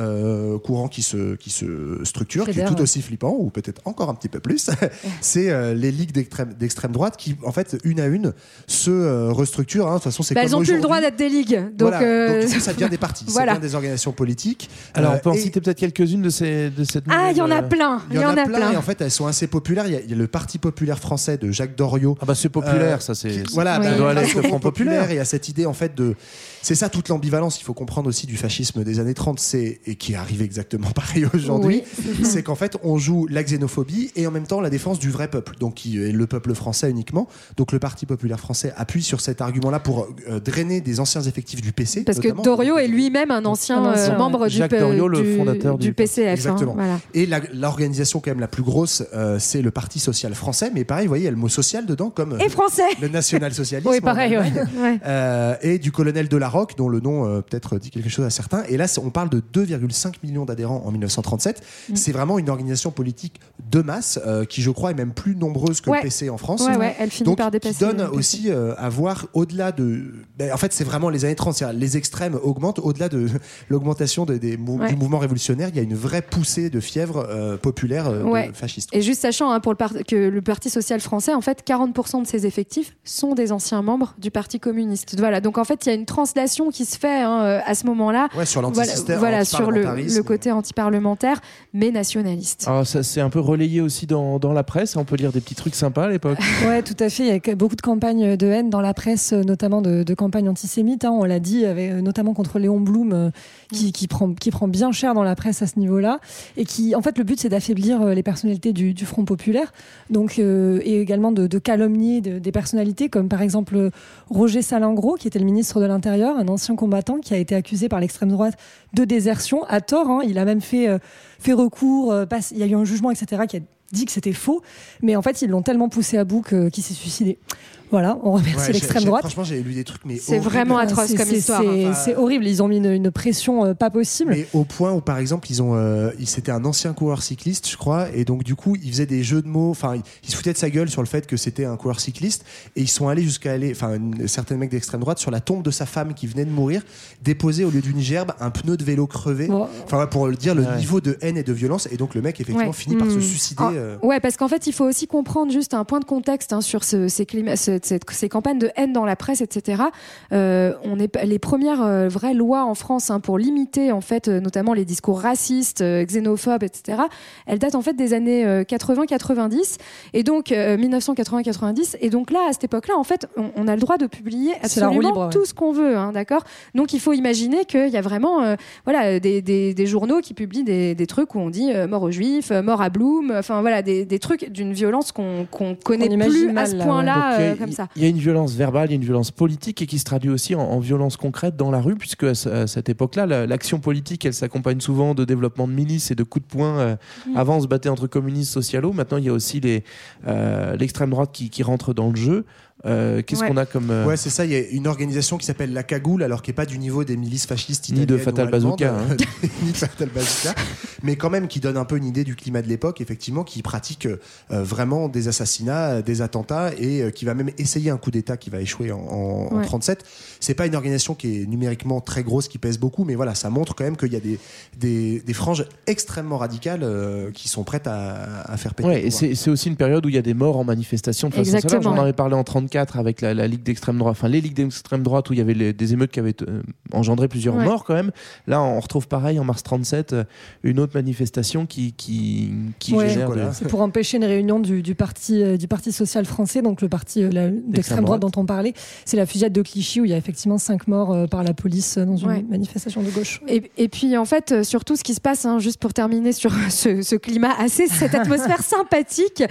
courant qui se, qui se structure qui est tout aussi flippant ou peut-être encore un petit peu plus c'est les ligues d'extrême droite qui en fait une à une se euh, restructurent hein. de toute façon c'est Bah, comme elles ont plus le droit d'être des ligues. Donc, Voilà. euh, Donc, du coup, ça devient des partis Voilà. ça devient des organisations politiques Alors, Euh, on peut en et- citer peut-être quelques-unes de, ces, de cette Ah, il y en a euh, plein. il y en, a, plein, et en fait elles sont assez populaires il y a, il y a le Parti populaire français de Jacques Doriot Ah bah c'est populaire, Euh, ça c'est. voilà, Oui. bah, Front populaire. et à cette idée en fait de c'est ça toute l'ambivalence il faut comprendre aussi du fascisme des années 30 c'est et qui arrive exactement pareil aujourd'hui Oui. c'est qu'en fait on joue la xénophobie et en même temps la défense du vrai peuple donc qui est le peuple français uniquement donc le Parti populaire français appuie sur cet argument là pour euh, drainer des anciens effectifs du PC Parce que. Doriot est lui-même un ancien, Un ancien, euh, membre du, Jacques P- Doriot, le du- fondateur du- PCF. hein, Exactement. voilà. Et l'organisation quand même la plus grosse, euh, c'est le Parti social français. Mais pareil, vous voyez, il y a le mot social dedans, comme euh, Et français le national-socialisme. Oui, pareil, ouais. Euh, et du colonel Delarocque, dont le nom euh, peut-être dit quelque chose à certains. Et là, on parle de 2,5 millions d'adhérents en 1937. Mm. C'est vraiment une organisation politique de masse euh, qui, je crois, est même plus nombreuse que Ouais. le PC en France. Ouais, ouais, elle finit Donc, par qui dépasser. donne le PC. aussi euh, à voir au-delà de. ben, en fait, c'est vraiment les années 30. c'est-à-dire Les extrêmes augmentent au-delà de l'augmentation des- des mou- Ouais. du mouvement révolutionnaire. Il y a une vraie poussée de fièvre euh, populaire euh, fasciste. Et juste sachant hein, pour le que le Parti social français, en fait, 40% de ses effectifs sont des anciens membres du Parti communiste. Voilà, donc en fait, il y a une translation qui se fait hein, euh, à ce moment-là. Ouais, sur Voilà, l'antisystème, voilà sur le, le côté antiparlementaire, mais nationaliste. Alors ça c'est un peu relayé aussi dans, dans la presse. On peut lire des petits trucs sympas à l'époque. Ouais, tout à fait. Il y a beaucoup de campagnes de haine dans la presse, euh, notamment de, de campagnes antisémites. hein, on l'a dit, avec, euh, notamment contre Léon Blum, euh, qui, qui prend, qui prend bien cher dans la presse à ce niveau-là. Et qui, en fait, le but, c'est d'affaiblir euh, les personnalités du, du Front populaire. Donc, euh, et également de, de calomnier de- des personnalités, comme par exemple euh, Roger Salingro, qui était le ministre de l'Intérieur, un ancien combattant qui a été accusé par l'extrême droite de désertion, à tort. hein. il a même fait, euh, fait recours, euh, passe- il y a eu un jugement, etc., qui a dit que c'était faux. Mais en fait, ils l'ont tellement poussé à bout qu'il s'est suicidé. Voilà, on remercie Ouais, l'extrême j'ai- droite. Franchement, j'ai lu des trucs, mais C'est vraiment atroce C'est- comme c'est- histoire. c'est-. C'est horrible, ils ont mis une, une pression euh, pas possible. Mais au point où, par exemple, ils ont, euh, c'était un ancien coureur cycliste, je crois, et donc du coup, ils faisaient des jeux de mots. Enfin, ils, ils se foutaient de sa gueule sur le fait que c'était un coureur cycliste, et ils sont allés jusqu'à aller, enfin, certains mecs d'extrême droite sur la tombe de sa femme qui venait de mourir, déposer au lieu d'une gerbe un pneu de vélo crevé. Bon. Enfin, pour le dire le Ouais. niveau de haine et de violence, et donc le mec effectivement Ouais. finit par se Hmm. suicider. Ah, euh. Ouais, parce qu'en fait, il faut aussi comprendre juste un point de contexte hein, sur ce- ces, clima- ce- cette- ces campagnes de haine dans la presse, etc. Euh, on est les premières euh, vraies lois en France hein, pour limiter en fait, euh, notamment les discours racistes, euh, xénophobes, etc. Elles datent en fait des années euh, 80-90 et donc 1980-90. Et donc là, à cette époque-là, en fait, on, on a le droit de publier absolument libre, ouais. tout ce qu'on veut, hein, d'accord? Donc il faut imaginer qu'il y a vraiment, euh, voilà, des, des- des journaux qui publient des, des trucs où on dit euh, mort aux juifs, mort à Bloom, enfin voilà, des, des trucs d'une violence qu'on qu'on connaît plus à ce là, point-là, euh, comme ça. Il y a une violence verbale, il y a une violence politique et qui se traduit aussi en, en violence concrète dans la rue, puisque à, ce- à cette époque-là, la- l'action politique, elle s'accompagne souvent de développement de milices et de coups de poing. euh, Mm. Avant, on se battait entre communistes, socialos. Maintenant, il y a aussi euh, l'extrême droite qui, qui rentre dans le jeu. Euh, Qu'est-ce Ouais. qu'on a comme. euh, Ouais, c'est ça. Il y a une organisation qui s'appelle la Cagoule, alors qui est pas du niveau des milices fascistes Ni de italiennes ou Fatal allemandes, Bazooka, hein. ni de Fatal Bazooka, mais quand même qui donne un peu une idée du climat de l'époque, effectivement, qui pratique euh, vraiment des assassinats, euh, des attentats et euh, qui va même essayer un coup d'État qui va échouer en, en, en Ouais. 37. C'est pas une organisation qui est numériquement très grosse, qui pèse beaucoup, mais voilà, ça montre quand même qu'il y a des, des, des franges extrêmement radicales euh, qui sont prêtes à, à faire péter. Ouais, et c'est aussi une période où il y a des morts en manifestation de façon Exactement. J'en avais parlé en 34 avec la, la Ligue d'extrême droite, enfin les Ligues d'extrême droite où il y avait les- des émeutes qui avaient euh, engendré plusieurs Ouais. morts quand même. Là, on retrouve pareil en mars 37 euh, une autre manifestation qui, qui, qui Ouais. génère de-. C'est pour empêcher une réunion du, du parti euh, du parti social français, donc le parti euh, d'extrême droite dont on parlait. C'est la fusillade de Clichy où il y a effectivement cinq morts euh, par la police dans une Ouais. manifestation de gauche. Et, et puis en fait, surtout ce qui se passe, hein, juste pour terminer sur ce, ce climat assez, cette atmosphère sympathique,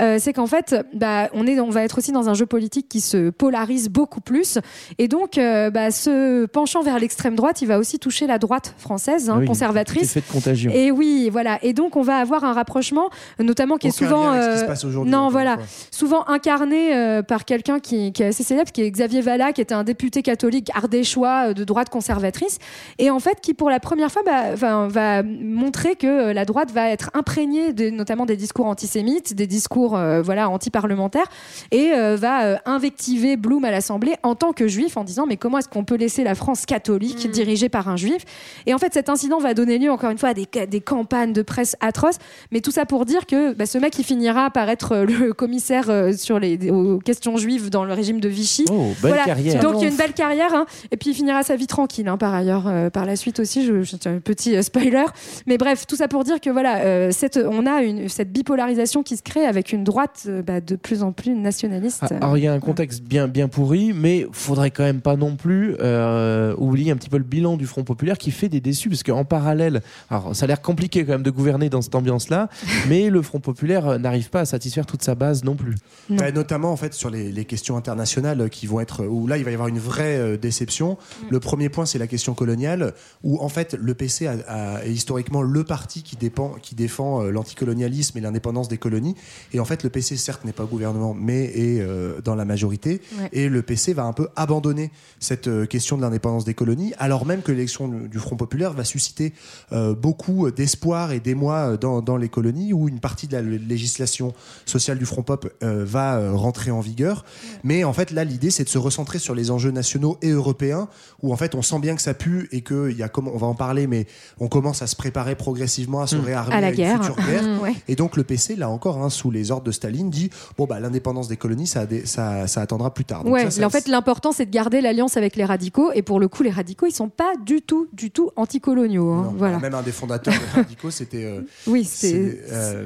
euh, c'est qu'en fait, bah, on, est, on va être aussi dans un jeu politique qui se polarise beaucoup plus. Et donc, euh, bah, ce penchant vers l'extrême droite, il va aussi toucher la droite française, hein, Ah oui, conservatrice. Effet de contagion. Et oui, voilà. Et donc, on va avoir un rapprochement, notamment qui est souvent. lien avec ce qui se euh, passe aujourd'hui, non, voilà. Souvent incarné euh, par quelqu'un qui, qui est assez célèbre, qui est Xavier Vallat, qui était un député catholique ardéchois de droite conservatrice. Et en fait, qui pour la première fois bah, va, va montrer que la droite va être imprégnée de, notamment des discours antisémites, des discours euh, voilà, anti-parlementaires, et euh, va euh, invectiver Blum à l'Assemblée en tant que juif en disant mais comment est-ce qu'on peut laisser la France catholique dirigée par un juif Et en fait, cet incident va donner lieu encore une fois à des, ca- des campagnes de presse atroces, mais tout ça pour dire que bah, ce mec il finira par être euh, le commissaire euh, sur les aux questions juives dans le régime de Vichy. Oh, belle carrière. Donc il y a une belle carrière, hein. et puis il finira sa vie tranquille hein, par ailleurs euh, par la suite aussi. Je, je- un petit euh, spoiler, mais bref, tout ça pour dire que voilà, euh, cette, on a une, cette bipolarisation qui se crée avec une droite euh, bah, de plus en plus nationaliste. Ah, y a un contexte bien bien pourri, mais faudrait quand même pas non plus euh, oublier un petit peu le bilan du Front populaire qui fait des déçus, parce qu'en parallèle, alors ça a l'air compliqué quand même de gouverner dans cette ambiance-là, mais le Front populaire euh, n'arrive pas à satisfaire toute sa base non plus. Bah, notamment en fait sur les, les questions internationales qui vont être où là il va y avoir une vraie euh, déception. Le premier point c'est la question coloniale où en fait le PC a- a- est historiquement le parti qui, dépend, qui défend euh, l'anticolonialisme et l'indépendance des colonies et en fait le PC certes n'est pas au gouvernement mais est euh, dans la majorité Ouais. et le PC va un peu abandonner cette euh, question de l'indépendance des colonies alors même que l'élection du, Front populaire va susciter euh, beaucoup d'espoir et d'émoi euh, dans, dans les colonies où une partie de la législation sociale du Front Pop euh, va rentrer en vigueur. Mais en fait, là, l'idée, c'est de se recentrer sur les enjeux nationaux et européens, où en fait, on sent bien que ça pue et que y a on va en parler, mais on commence à se préparer progressivement à se Mm. réarmer À la une guerre. future guerre. Mm, ouais. Et donc le PC, là encore, hein, sous les ordres de Staline, dit bon bah l'indépendance des colonies, ça, a des- ça, ça attendra plus tard. Donc ouais, ça, ça- en fait, l'important, c'est de garder l'alliance avec les radicaux. Et pour le coup, les radicaux, ils sont pas du tout, du tout anticoloniaux. hein. voilà. Même un des fondateurs des radicaux, c'était. euh, Oui, c'est- euh,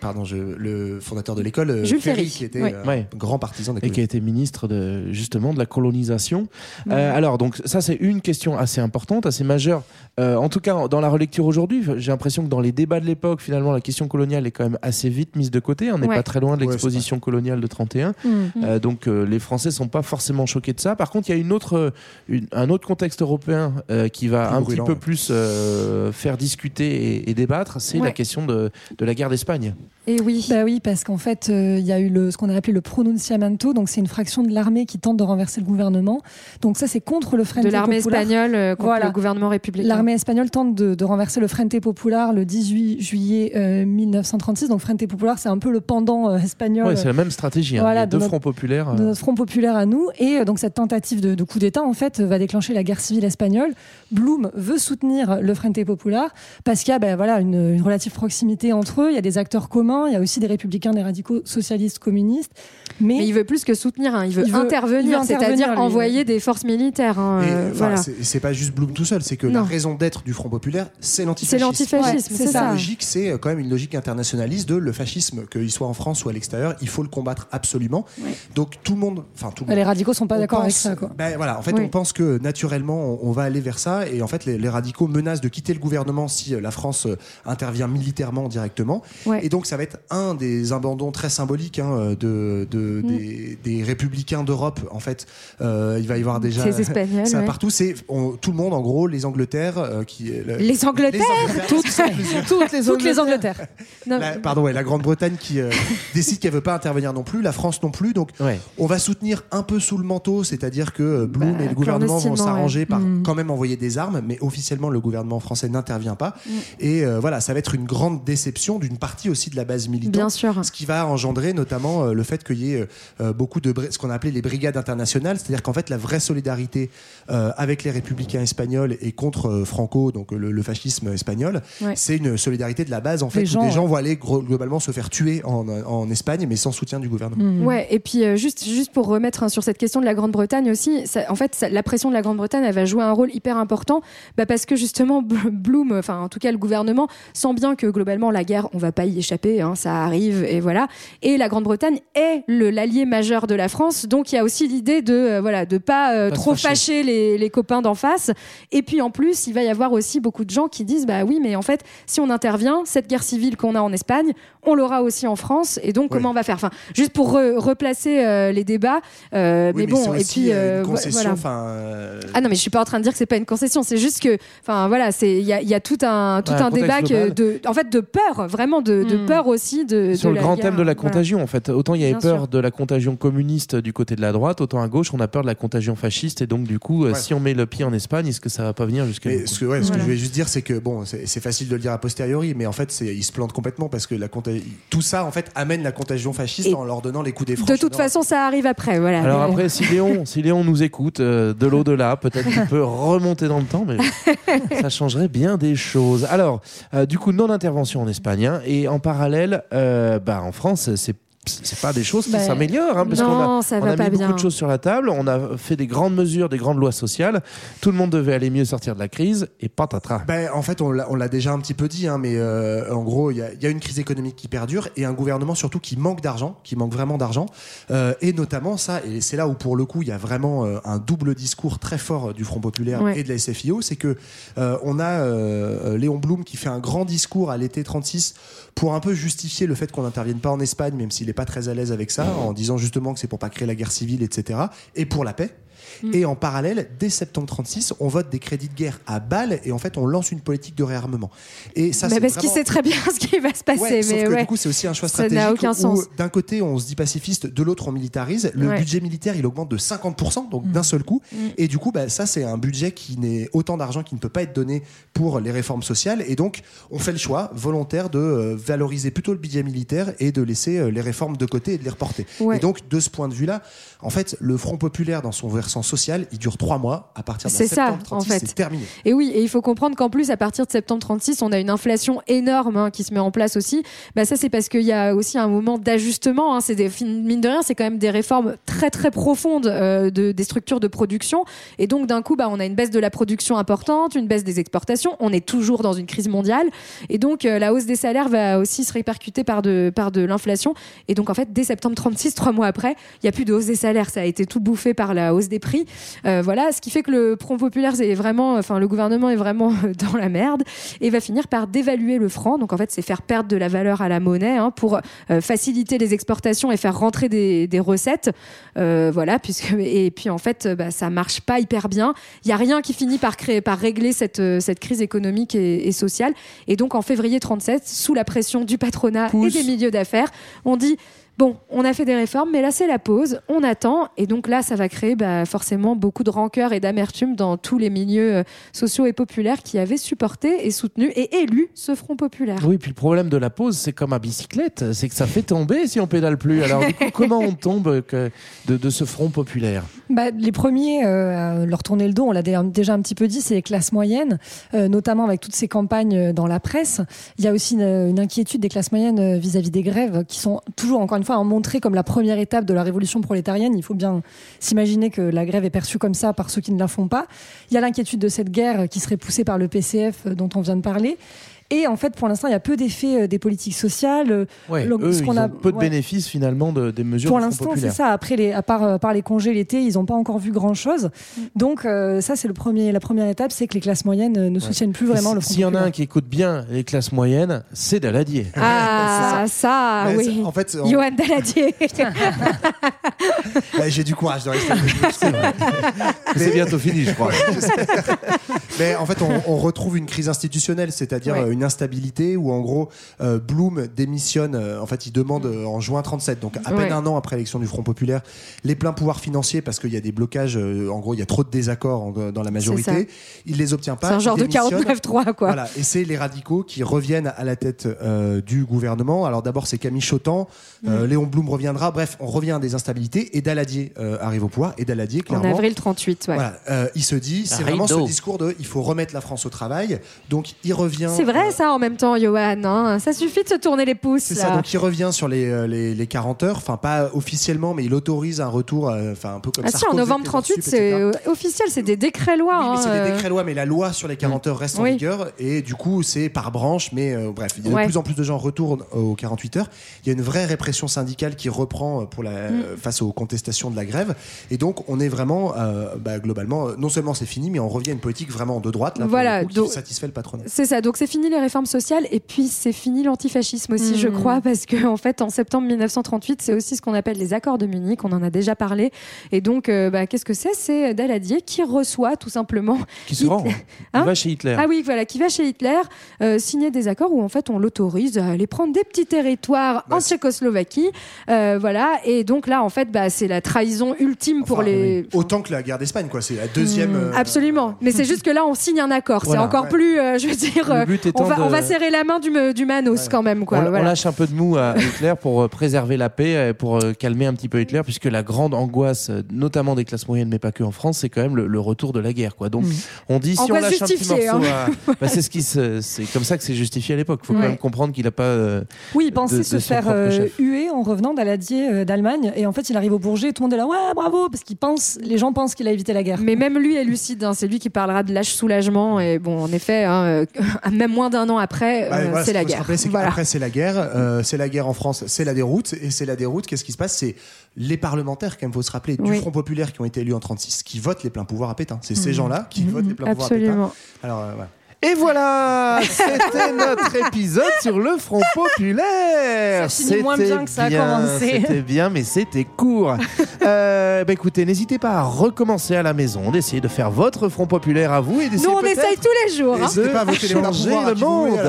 pardon, je, le fondateur de l'école, euh, Jules Ferry, Ferry, qui était ouais. euh, Ouais. grand partisan des et qui a été ministre de justement de la colonisation. Euh, alors donc ça c'est une question assez importante, assez majeure. Euh, en tout cas dans la relecture aujourd'hui, j'ai l'impression que dans les débats de l'époque, finalement la question coloniale est quand même assez vite mise de côté. On n'est Ouais. pas très loin de Ouais, l'exposition coloniale de 31. Mm. Euh, donc euh, les Français sont pas forcément choqués de ça. Par contre, il y a une autre, euh, une- un autre contexte européen euh, qui va Plus un brûlant, petit peu ouais. plus euh, faire discuter et, et débattre. C'est Ouais. la question de, de la guerre d'Espagne. Et oui. Bah oui, parce qu'en fait, euh, il y a eu le, ce qu'on a appelé le pronunciamento, donc c'est une fraction de l'armée qui tente de renverser le gouvernement. Donc ça, c'est contre le Frente de l'armée espagnole euh, contre Voilà. le gouvernement républicain. L'armée espagnole tente de, de renverser le Frente Popular le 18 juillet euh, 1936. Donc Frente Popular, c'est un peu le pendant euh, espagnol. Ouais, c'est la même stratégie. hein. Voilà, il y a de deux notre- fronts populaires. de euh, notre Front populaire à nous. Et euh, donc cette tentative de, de coup d'État, en fait, va déclencher la guerre civile espagnole. Bloom veut soutenir le Frente Popular parce qu'il y a ben, voilà, une, une relative proximité entre eux. Il y a des acteurs communs. Il y a aussi des républicains, des radicaux socialistes, communistes. Mais, Mais il veut plus que soutenir, hein. il, veut Il veut- intervenir, c'est-à-dire envoyer des forces militaires. hein, euh, voilà. c'est- pas juste Blum tout seul, c'est que Non. la raison d'être du Front populaire, c'est l'antifascisme. C'est l'antifascisme, Ouais, c'est ça. La logique, c'est euh, quand même une logique internationaliste de le fascisme, qu'il soit en France ou à l'extérieur, il faut le combattre absolument. Donc tout le monde, enfin tout le monde. les radicaux sont pas d'accord avec ça. Quoi. Ben voilà, en fait, Oui. on pense que naturellement, on, on va aller vers ça, et en fait, les, les radicaux menacent de quitter le gouvernement si euh, la France euh, intervient militairement directement. Ouais. Et donc, ça va être un des abandons très symboliques hein, de, de- Mm. des, des républicains d'Europe. En fait, Euh, il va y avoir déjà Ces Espagnols, ça ouais. partout. C'est on- tout le monde, en gros, les Angleterres, euh, qui le- Les Angleterres toutes, Toutes les, Toutes les Angleterres. Non, la, pardon, ouais, la Grande-Bretagne qui euh, décide qu'elle veut pas intervenir non plus, la France non plus. Donc, Ouais. on va soutenir un peu sous le manteau, c'est-à-dire que euh, Blum Bah, et le gouvernement vont s'arranger ouais. par Mm. quand même envoyer des armes, mais officiellement le gouvernement français n'intervient pas. Mm. Et euh, voilà, ça va être une grande déception d'une partie aussi de la base militante. Bien sûr. Ce qui va engendrer notamment euh, le fait qu'il y ait euh, euh, beaucoup de ce qu'on a appelé les brigades internationales, c'est-à-dire qu'en fait la vraie solidarité avec les républicains espagnols et contre Franco, donc le, le fascisme espagnol, Ouais. c'est une solidarité de la base en fait Les où gens, des gens vont aller globalement se faire tuer en, en Espagne, mais sans soutien du gouvernement. Mm. Ouais, et puis juste, juste pour remettre hein, sur cette question de la Grande-Bretagne aussi, ça- en fait, ça- la pression de la Grande-Bretagne, elle va jouer un rôle hyper important, bah, parce que justement, Bl- Bloom, enfin en tout cas le gouvernement, sent bien que globalement la guerre, on va pas y échapper, hein, ça arrive, et voilà. Et la Grande-Bretagne est l'allié majeur de la France, donc il y a aussi l'idée de euh, voilà de pas, euh, Pas trop fâcher. fâcher les, les copains d'en face. Et puis en plus, il va y avoir aussi beaucoup de gens qui disent bah oui, mais en fait, si on intervient, cette guerre civile qu'on a en Espagne, on l'aura aussi en France, et donc Ouais. comment on va faire Enfin, juste pour re- replacer euh, les débats. euh, Oui, mais bon, c'est et puis euh, euh, une vo- concession. voilà. euh, Ah non, mais je suis pas en train de dire que c'est pas une concession. C'est juste que, enfin voilà, c'est il y a, il y a tout un tout Ouais, un débat que de, en fait, de peur, vraiment de, de Mm. peur aussi de Sur de le la grand guerre. thème de la Voilà. contagion, en fait. Autant il y avait Bien peur sûr. de la contagion communiste du côté de la droite, autant à gauche, on a peur de la contagion fasciste. Et donc, du coup, Ouais. si on met le pied en Espagne, est-ce que ça va pas venir jusqu'à ce que, je voulais juste dire, c'est que bon, c'est facile de le dire a posteriori, mais en fait, c'est- ils se plantent complètement parce que la tout ça, en fait, amène la contagion fasciste Et en leur donnant les coups des De toute façon, ça arrive après, voilà. Alors après, si Léon, si Léon nous écoute euh, de l'au-delà, peut-être qu'il peut remonter dans le temps, mais ça changerait bien des choses. Alors, euh, du coup, non-intervention en Espagne, hein, et en parallèle, euh, bah, en France, c'est c'est pas des choses qui Bah, s'améliorent, hein, parce qu'on a, non, ça on va a pas mis beaucoup bien. de choses sur la table, on a fait des grandes mesures, des grandes lois sociales, tout le monde devait aller mieux sortir de la crise, et patatras. Ben, en fait, on l'a déjà un petit peu dit, hein, mais euh, en gros, il y, a- il y a une crise économique qui perdure et un gouvernement surtout qui manque d'argent, qui manque vraiment d'argent. Euh, et notamment ça, et c'est là où pour le coup, il y a vraiment euh, un double discours très fort du Front Populaire Ouais. et de la SFIO, c'est que euh, on a euh, Léon Blum qui fait un grand discours à l'été 36 pour un peu justifier le fait qu'on n'intervienne pas en Espagne, même s'il n'est pas très à l'aise avec ça, en disant justement que c'est pour pas créer la guerre civile, etc. Et pour la paix. Mm. Et en parallèle, dès septembre 36, on vote des crédits de guerre à balles et en fait, on lance une politique de réarmement. Et ça, mais parce qu'il sait très bien ce qui va se passer. Ouais, sauf mais que ouais. du coup, c'est aussi un choix Ça n'a stratégique aucun où sens. d'un côté, on se dit pacifiste, de l'autre, on militarise. Le Ouais. budget militaire, il augmente de 50%, donc d'un seul coup. Mm. Et du coup, bah, ça, c'est un budget qui n'est autant d'argent qui ne peut pas être donné pour les réformes sociales. Et donc, on fait le choix volontaire de euh, valoriser plutôt le budget militaire et de laisser euh, les réformes de côté et de les reporter. Et donc, de ce point de vue-là, en fait, le Front populaire, dans son versant social, il dure trois mois. À partir de C'est ça, septembre 36, en fait. c'est terminé. Et oui, et il faut comprendre qu'en plus, à partir de septembre 36, on a une inflation énorme hein, qui se met en place aussi. Bah, ça, c'est parce qu'il y a aussi un moment d'ajustement. hein. C'est des, mine de rien, c'est quand même des réformes très très très profonde euh, de, des structures de production. Et donc d'un coup, bah, on a une baisse de la production importante, une baisse des exportations. On est toujours dans une crise mondiale. Et donc euh, la hausse des salaires va aussi se répercuter par de, par de l'inflation. Et donc en fait, dès septembre 36, trois mois après, il n'y a plus de hausse des salaires. Ça a été tout bouffé par la hausse des prix. Euh, voilà, ce qui fait que le Front populaire est vraiment, enfin le gouvernement est vraiment dans la merde et va finir par dévaluer le franc. Donc en fait, c'est faire perdre de la valeur à la monnaie hein, pour euh, faciliter les exportations et faire rentrer des, des recettes. Euh, voilà, puisque et puis en fait, bah, ça marche pas hyper bien. Il y a rien qui finit par créer, par régler cette cette crise économique et, et sociale. Et donc en février 37, sous la pression du patronat et des milieux d'affaires, on dit Bon, on a fait des réformes, mais là c'est la pause, on attend, et donc là ça va créer bah, forcément beaucoup de rancœur et d'amertume dans tous les milieux euh, sociaux et populaires qui avaient supporté et soutenu et élu ce Front populaire. Oui, puis le problème de la pause, c'est comme à bicyclette, c'est que ça fait tomber si on pédale plus. Alors du coup, comment on tombe que de, de ce Front populaire? Bah, les premiers euh, à leur tourner le dos, on l'a dé- déjà un petit peu dit, c'est les classes moyennes, euh, notamment avec toutes ces campagnes euh, dans la presse. Il y a aussi une, une inquiétude des classes moyennes euh, vis-à-vis des grèves, qui sont toujours, encore une fois, montrées comme la première étape de la révolution prolétarienne. Il faut bien s'imaginer que la grève est perçue comme ça par ceux qui ne la font pas. Il y a l'inquiétude de cette guerre qui serait poussée par le PCF euh, dont on vient de parler. Et en fait, pour l'instant, il y a peu d'effets euh, des politiques sociales. euh, Ouais, le- eux, ce qu'on ils a- ont peu de ouais. bénéfices finalement de- des mesures Pour l'instant, c'est ça. Après, les, à part, euh, les congés l'été, ils n'ont pas encore vu grand-chose. Mm. Donc, euh, ça, c'est le premier, la première étape, c'est que les classes moyennes ne soutiennent plus vraiment le Front S'il y en a un qui écoute bien les classes moyennes, c'est Daladier. Ah, ça, Ouais, oui. ça- en fait, on- Johan Daladier. Ouais, J'ai du courage de rester. c'est bientôt fini, je crois. Mais en fait, on, on retrouve une crise institutionnelle, c'est-à-dire Ouais. Une instabilité où, en gros, euh, Bloom démissionne. euh, en fait, il demande euh, en juin 37, donc à peine Ouais. un an après l'élection du Front populaire, les pleins pouvoirs financiers parce qu'il y a des blocages. euh, en gros, il y a trop de désaccords en- dans la majorité. Il les obtient pas. C'est un genre de démissionne. 49-3, quoi. Voilà, et c'est les radicaux qui reviennent à la tête euh, du gouvernement. Alors d'abord, c'est Camille Chotan, euh, Léon Blum reviendra. Bref, on revient à des instabilités et Daladier euh, arrive au pouvoir. Et Daladier, En clairement, avril 38, ouais. voilà, euh, il se dit, c'est vraiment ce discours de il faut remettre la France au travail. Donc il revient. C'est vrai ça en même temps, Johan. hein. ça suffit de se tourner les pouces. c'est ça, donc il revient sur les, euh, les, les 40 heures, enfin pas officiellement, mais il autorise un retour, euh, enfin un peu comme Ah si, en Sarkozy novembre avec les 38, heures sup, c'est euh, officiel, c'est des décrets-lois. Oui, hein, c'est des euh. décrets lois, mais la loi sur les 40 heures reste en vigueur et du coup c'est par branche, mais euh, bref, il y a Ouais. de plus en plus de gens retournent aux 48 heures. Il y a une vraie répression syndicale qui reprend pour la, Mm. face aux contestations de la grève et donc on est vraiment euh, bah, globalement, non seulement c'est fini, mais on revient à une politique vraiment de droite là, pour Voilà, le coup, qui donc- satisfait le patronat. C'est ça, donc c'est fini les réformes sociales et puis c'est fini l'antifascisme aussi, je Mhm. crois, parce que en fait en septembre 1938, c'est aussi ce qu'on appelle les accords de Munich, on en a déjà parlé. Et donc, euh, bah, qu'est-ce que c'est? C'est Daladier qui reçoit tout simplement. Qui se rend. Hitler- Il Hein? va chez Hitler. Ah oui, voilà, qui va chez Hitler euh, signer des accords où en fait on l'autorise à aller prendre des petits territoires Bah, en Tchécoslovaquie, euh, voilà. Et donc là, en fait, bah, c'est la trahison ultime pour les. oui. Autant que la guerre d'Espagne, quoi. C'est la deuxième. euh, Absolument, mais c'est juste que là on signe un accord. Voilà. c'est encore Ouais. plus, euh, je veux dire, Le but on étant va, de- on va serrer la main du, du Manos quand même, quoi. on, lâche un peu de mou à Hitler pour euh, préserver la paix, et pour euh, calmer un petit peu Hitler, puisque la grande angoisse, euh, notamment des classes moyennes, mais pas que en France, c'est quand même le, le retour de la guerre. Quoi. Donc, on dit si on lâche un petit morceau, hein. à- bah, c'est ce qui se- c'est comme ça que c'est justifié à l'époque. Il faut quand même comprendre qu'il n'a pas. euh, Oui, il pensait de- se de faire euh, huer en revenant d'Aladier euh, d'Allemagne. Et en fait, il arrive au Bourget, tout le monde est là, ouais, bravo, parce qu'il pense, les gens pensent qu'il a évité la guerre. Mais même lui est lucide, hein. c'est lui qui parlera de lâche soulagement. Et bon, en effet, hein, euh, même moins d'un an après, Bah, euh, voilà, c'est ce la guerre. rappeler, c'est Voilà. qu'après, c'est la guerre. Euh, c'est la guerre en France, c'est la déroute. Et c'est la déroute. Qu'est-ce qui se passe? C'est les parlementaires, quand même, faut se rappeler, du. Front Populaire qui ont été élus en 36, qui votent les pleins pouvoirs à Pétain. C'est Mhm. ces gens-là qui votent les pleins pouvoirs à Absolument. Pétain. Alors, euh, voilà. Et voilà, c'était notre épisode sur le Front Populaire. Ça finit moins C'était bien que ça a bien, commencé. C'était bien, mais c'était court. Euh, bah écoutez, n'hésitez pas à recommencer à la maison, d'essayer de faire votre Front Populaire à vous et d'essayer Nous, on essaye tous les jours. hein. N'hésitez pas à voter changer le monde.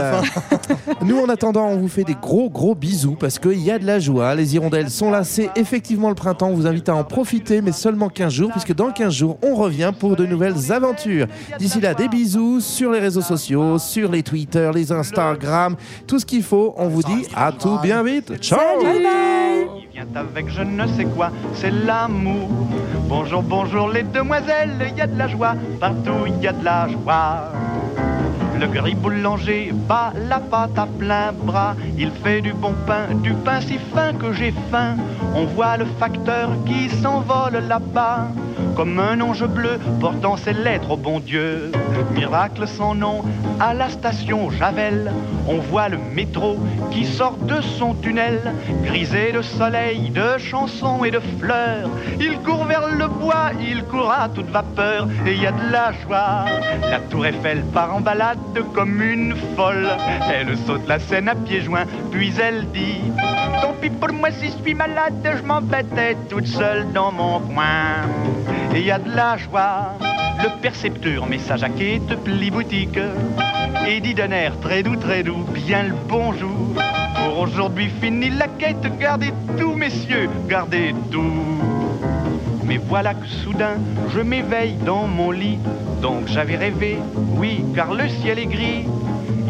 Nous, en attendant, on vous fait des gros, gros bisous parce qu'il y a de la joie. Les hirondelles sont là. C'est effectivement le printemps. On vous invite à en profiter, mais seulement 15 jours, puisque dans 15 jours, on revient pour de nouvelles aventures. D'ici là, des bisous sur les réseaux sociaux, sur les Twitter, les Instagram, tout ce qu'il faut. On vous dit à tout bien vite. Ciao! Bye bye. Il vient avec je ne sais quoi, c'est l'amour. Bonjour, bonjour les demoiselles, il y a de la joie, partout il y a de la joie. Le gris boulanger bat la pâte à plein bras. Il fait du bon pain, du pain si fin que j'ai faim. On voit le facteur qui s'envole là-bas. Comme un ange bleu portant ses lettres au bon Dieu. Miracle sans nom, à la station Javel, on voit le métro qui sort de son tunnel, grisé de soleil, de chansons et de fleurs. Il court vers le bois, il court à toute vapeur, et il y a de la joie. La tour Eiffel part en balade comme une folle. Elle saute la scène à pieds joints, puis elle dit Tant pis pour moi si je suis malade, je m'embêtais toute seule dans mon coin. Et y a de la joie. Le percepteur met sa jaquette pli boutique et dit d'un air très doux, très doux, bien le bonjour. Pour aujourd'hui fini la quête, gardez tout, messieurs, gardez tout. Mais voilà que soudain, je m'éveille dans mon lit. Donc j'avais rêvé, oui, car le ciel est gris.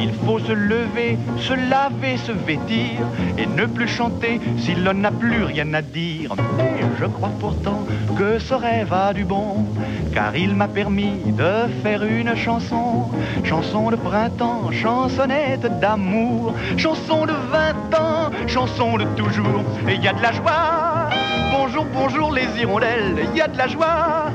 Il faut se lever, se laver, se vêtir et ne plus chanter si l'on n'a plus rien à dire. Mais je crois pourtant que ce rêve a du bon, car il m'a permis de faire une chanson. Chanson de printemps, chansonnette d'amour, chanson de 20 ans, chanson de toujours. Et il y a de la joie. Bonjour, bonjour les hirondelles, il y a de la joie.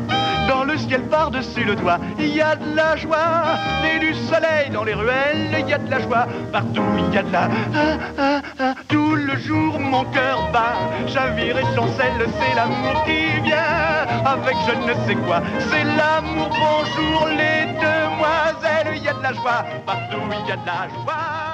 Ciel par-dessus le toit, il y a de la joie. Et du soleil dans les ruelles, il y a de la joie. Partout, il y a de la... Ah, ah, ah. Tout le jour, mon cœur bat. Chavire et chancelle, c'est l'amour qui vient. Avec je ne sais quoi, c'est l'amour. Bonjour les demoiselles, il y a de la joie. Partout, il y a de la joie.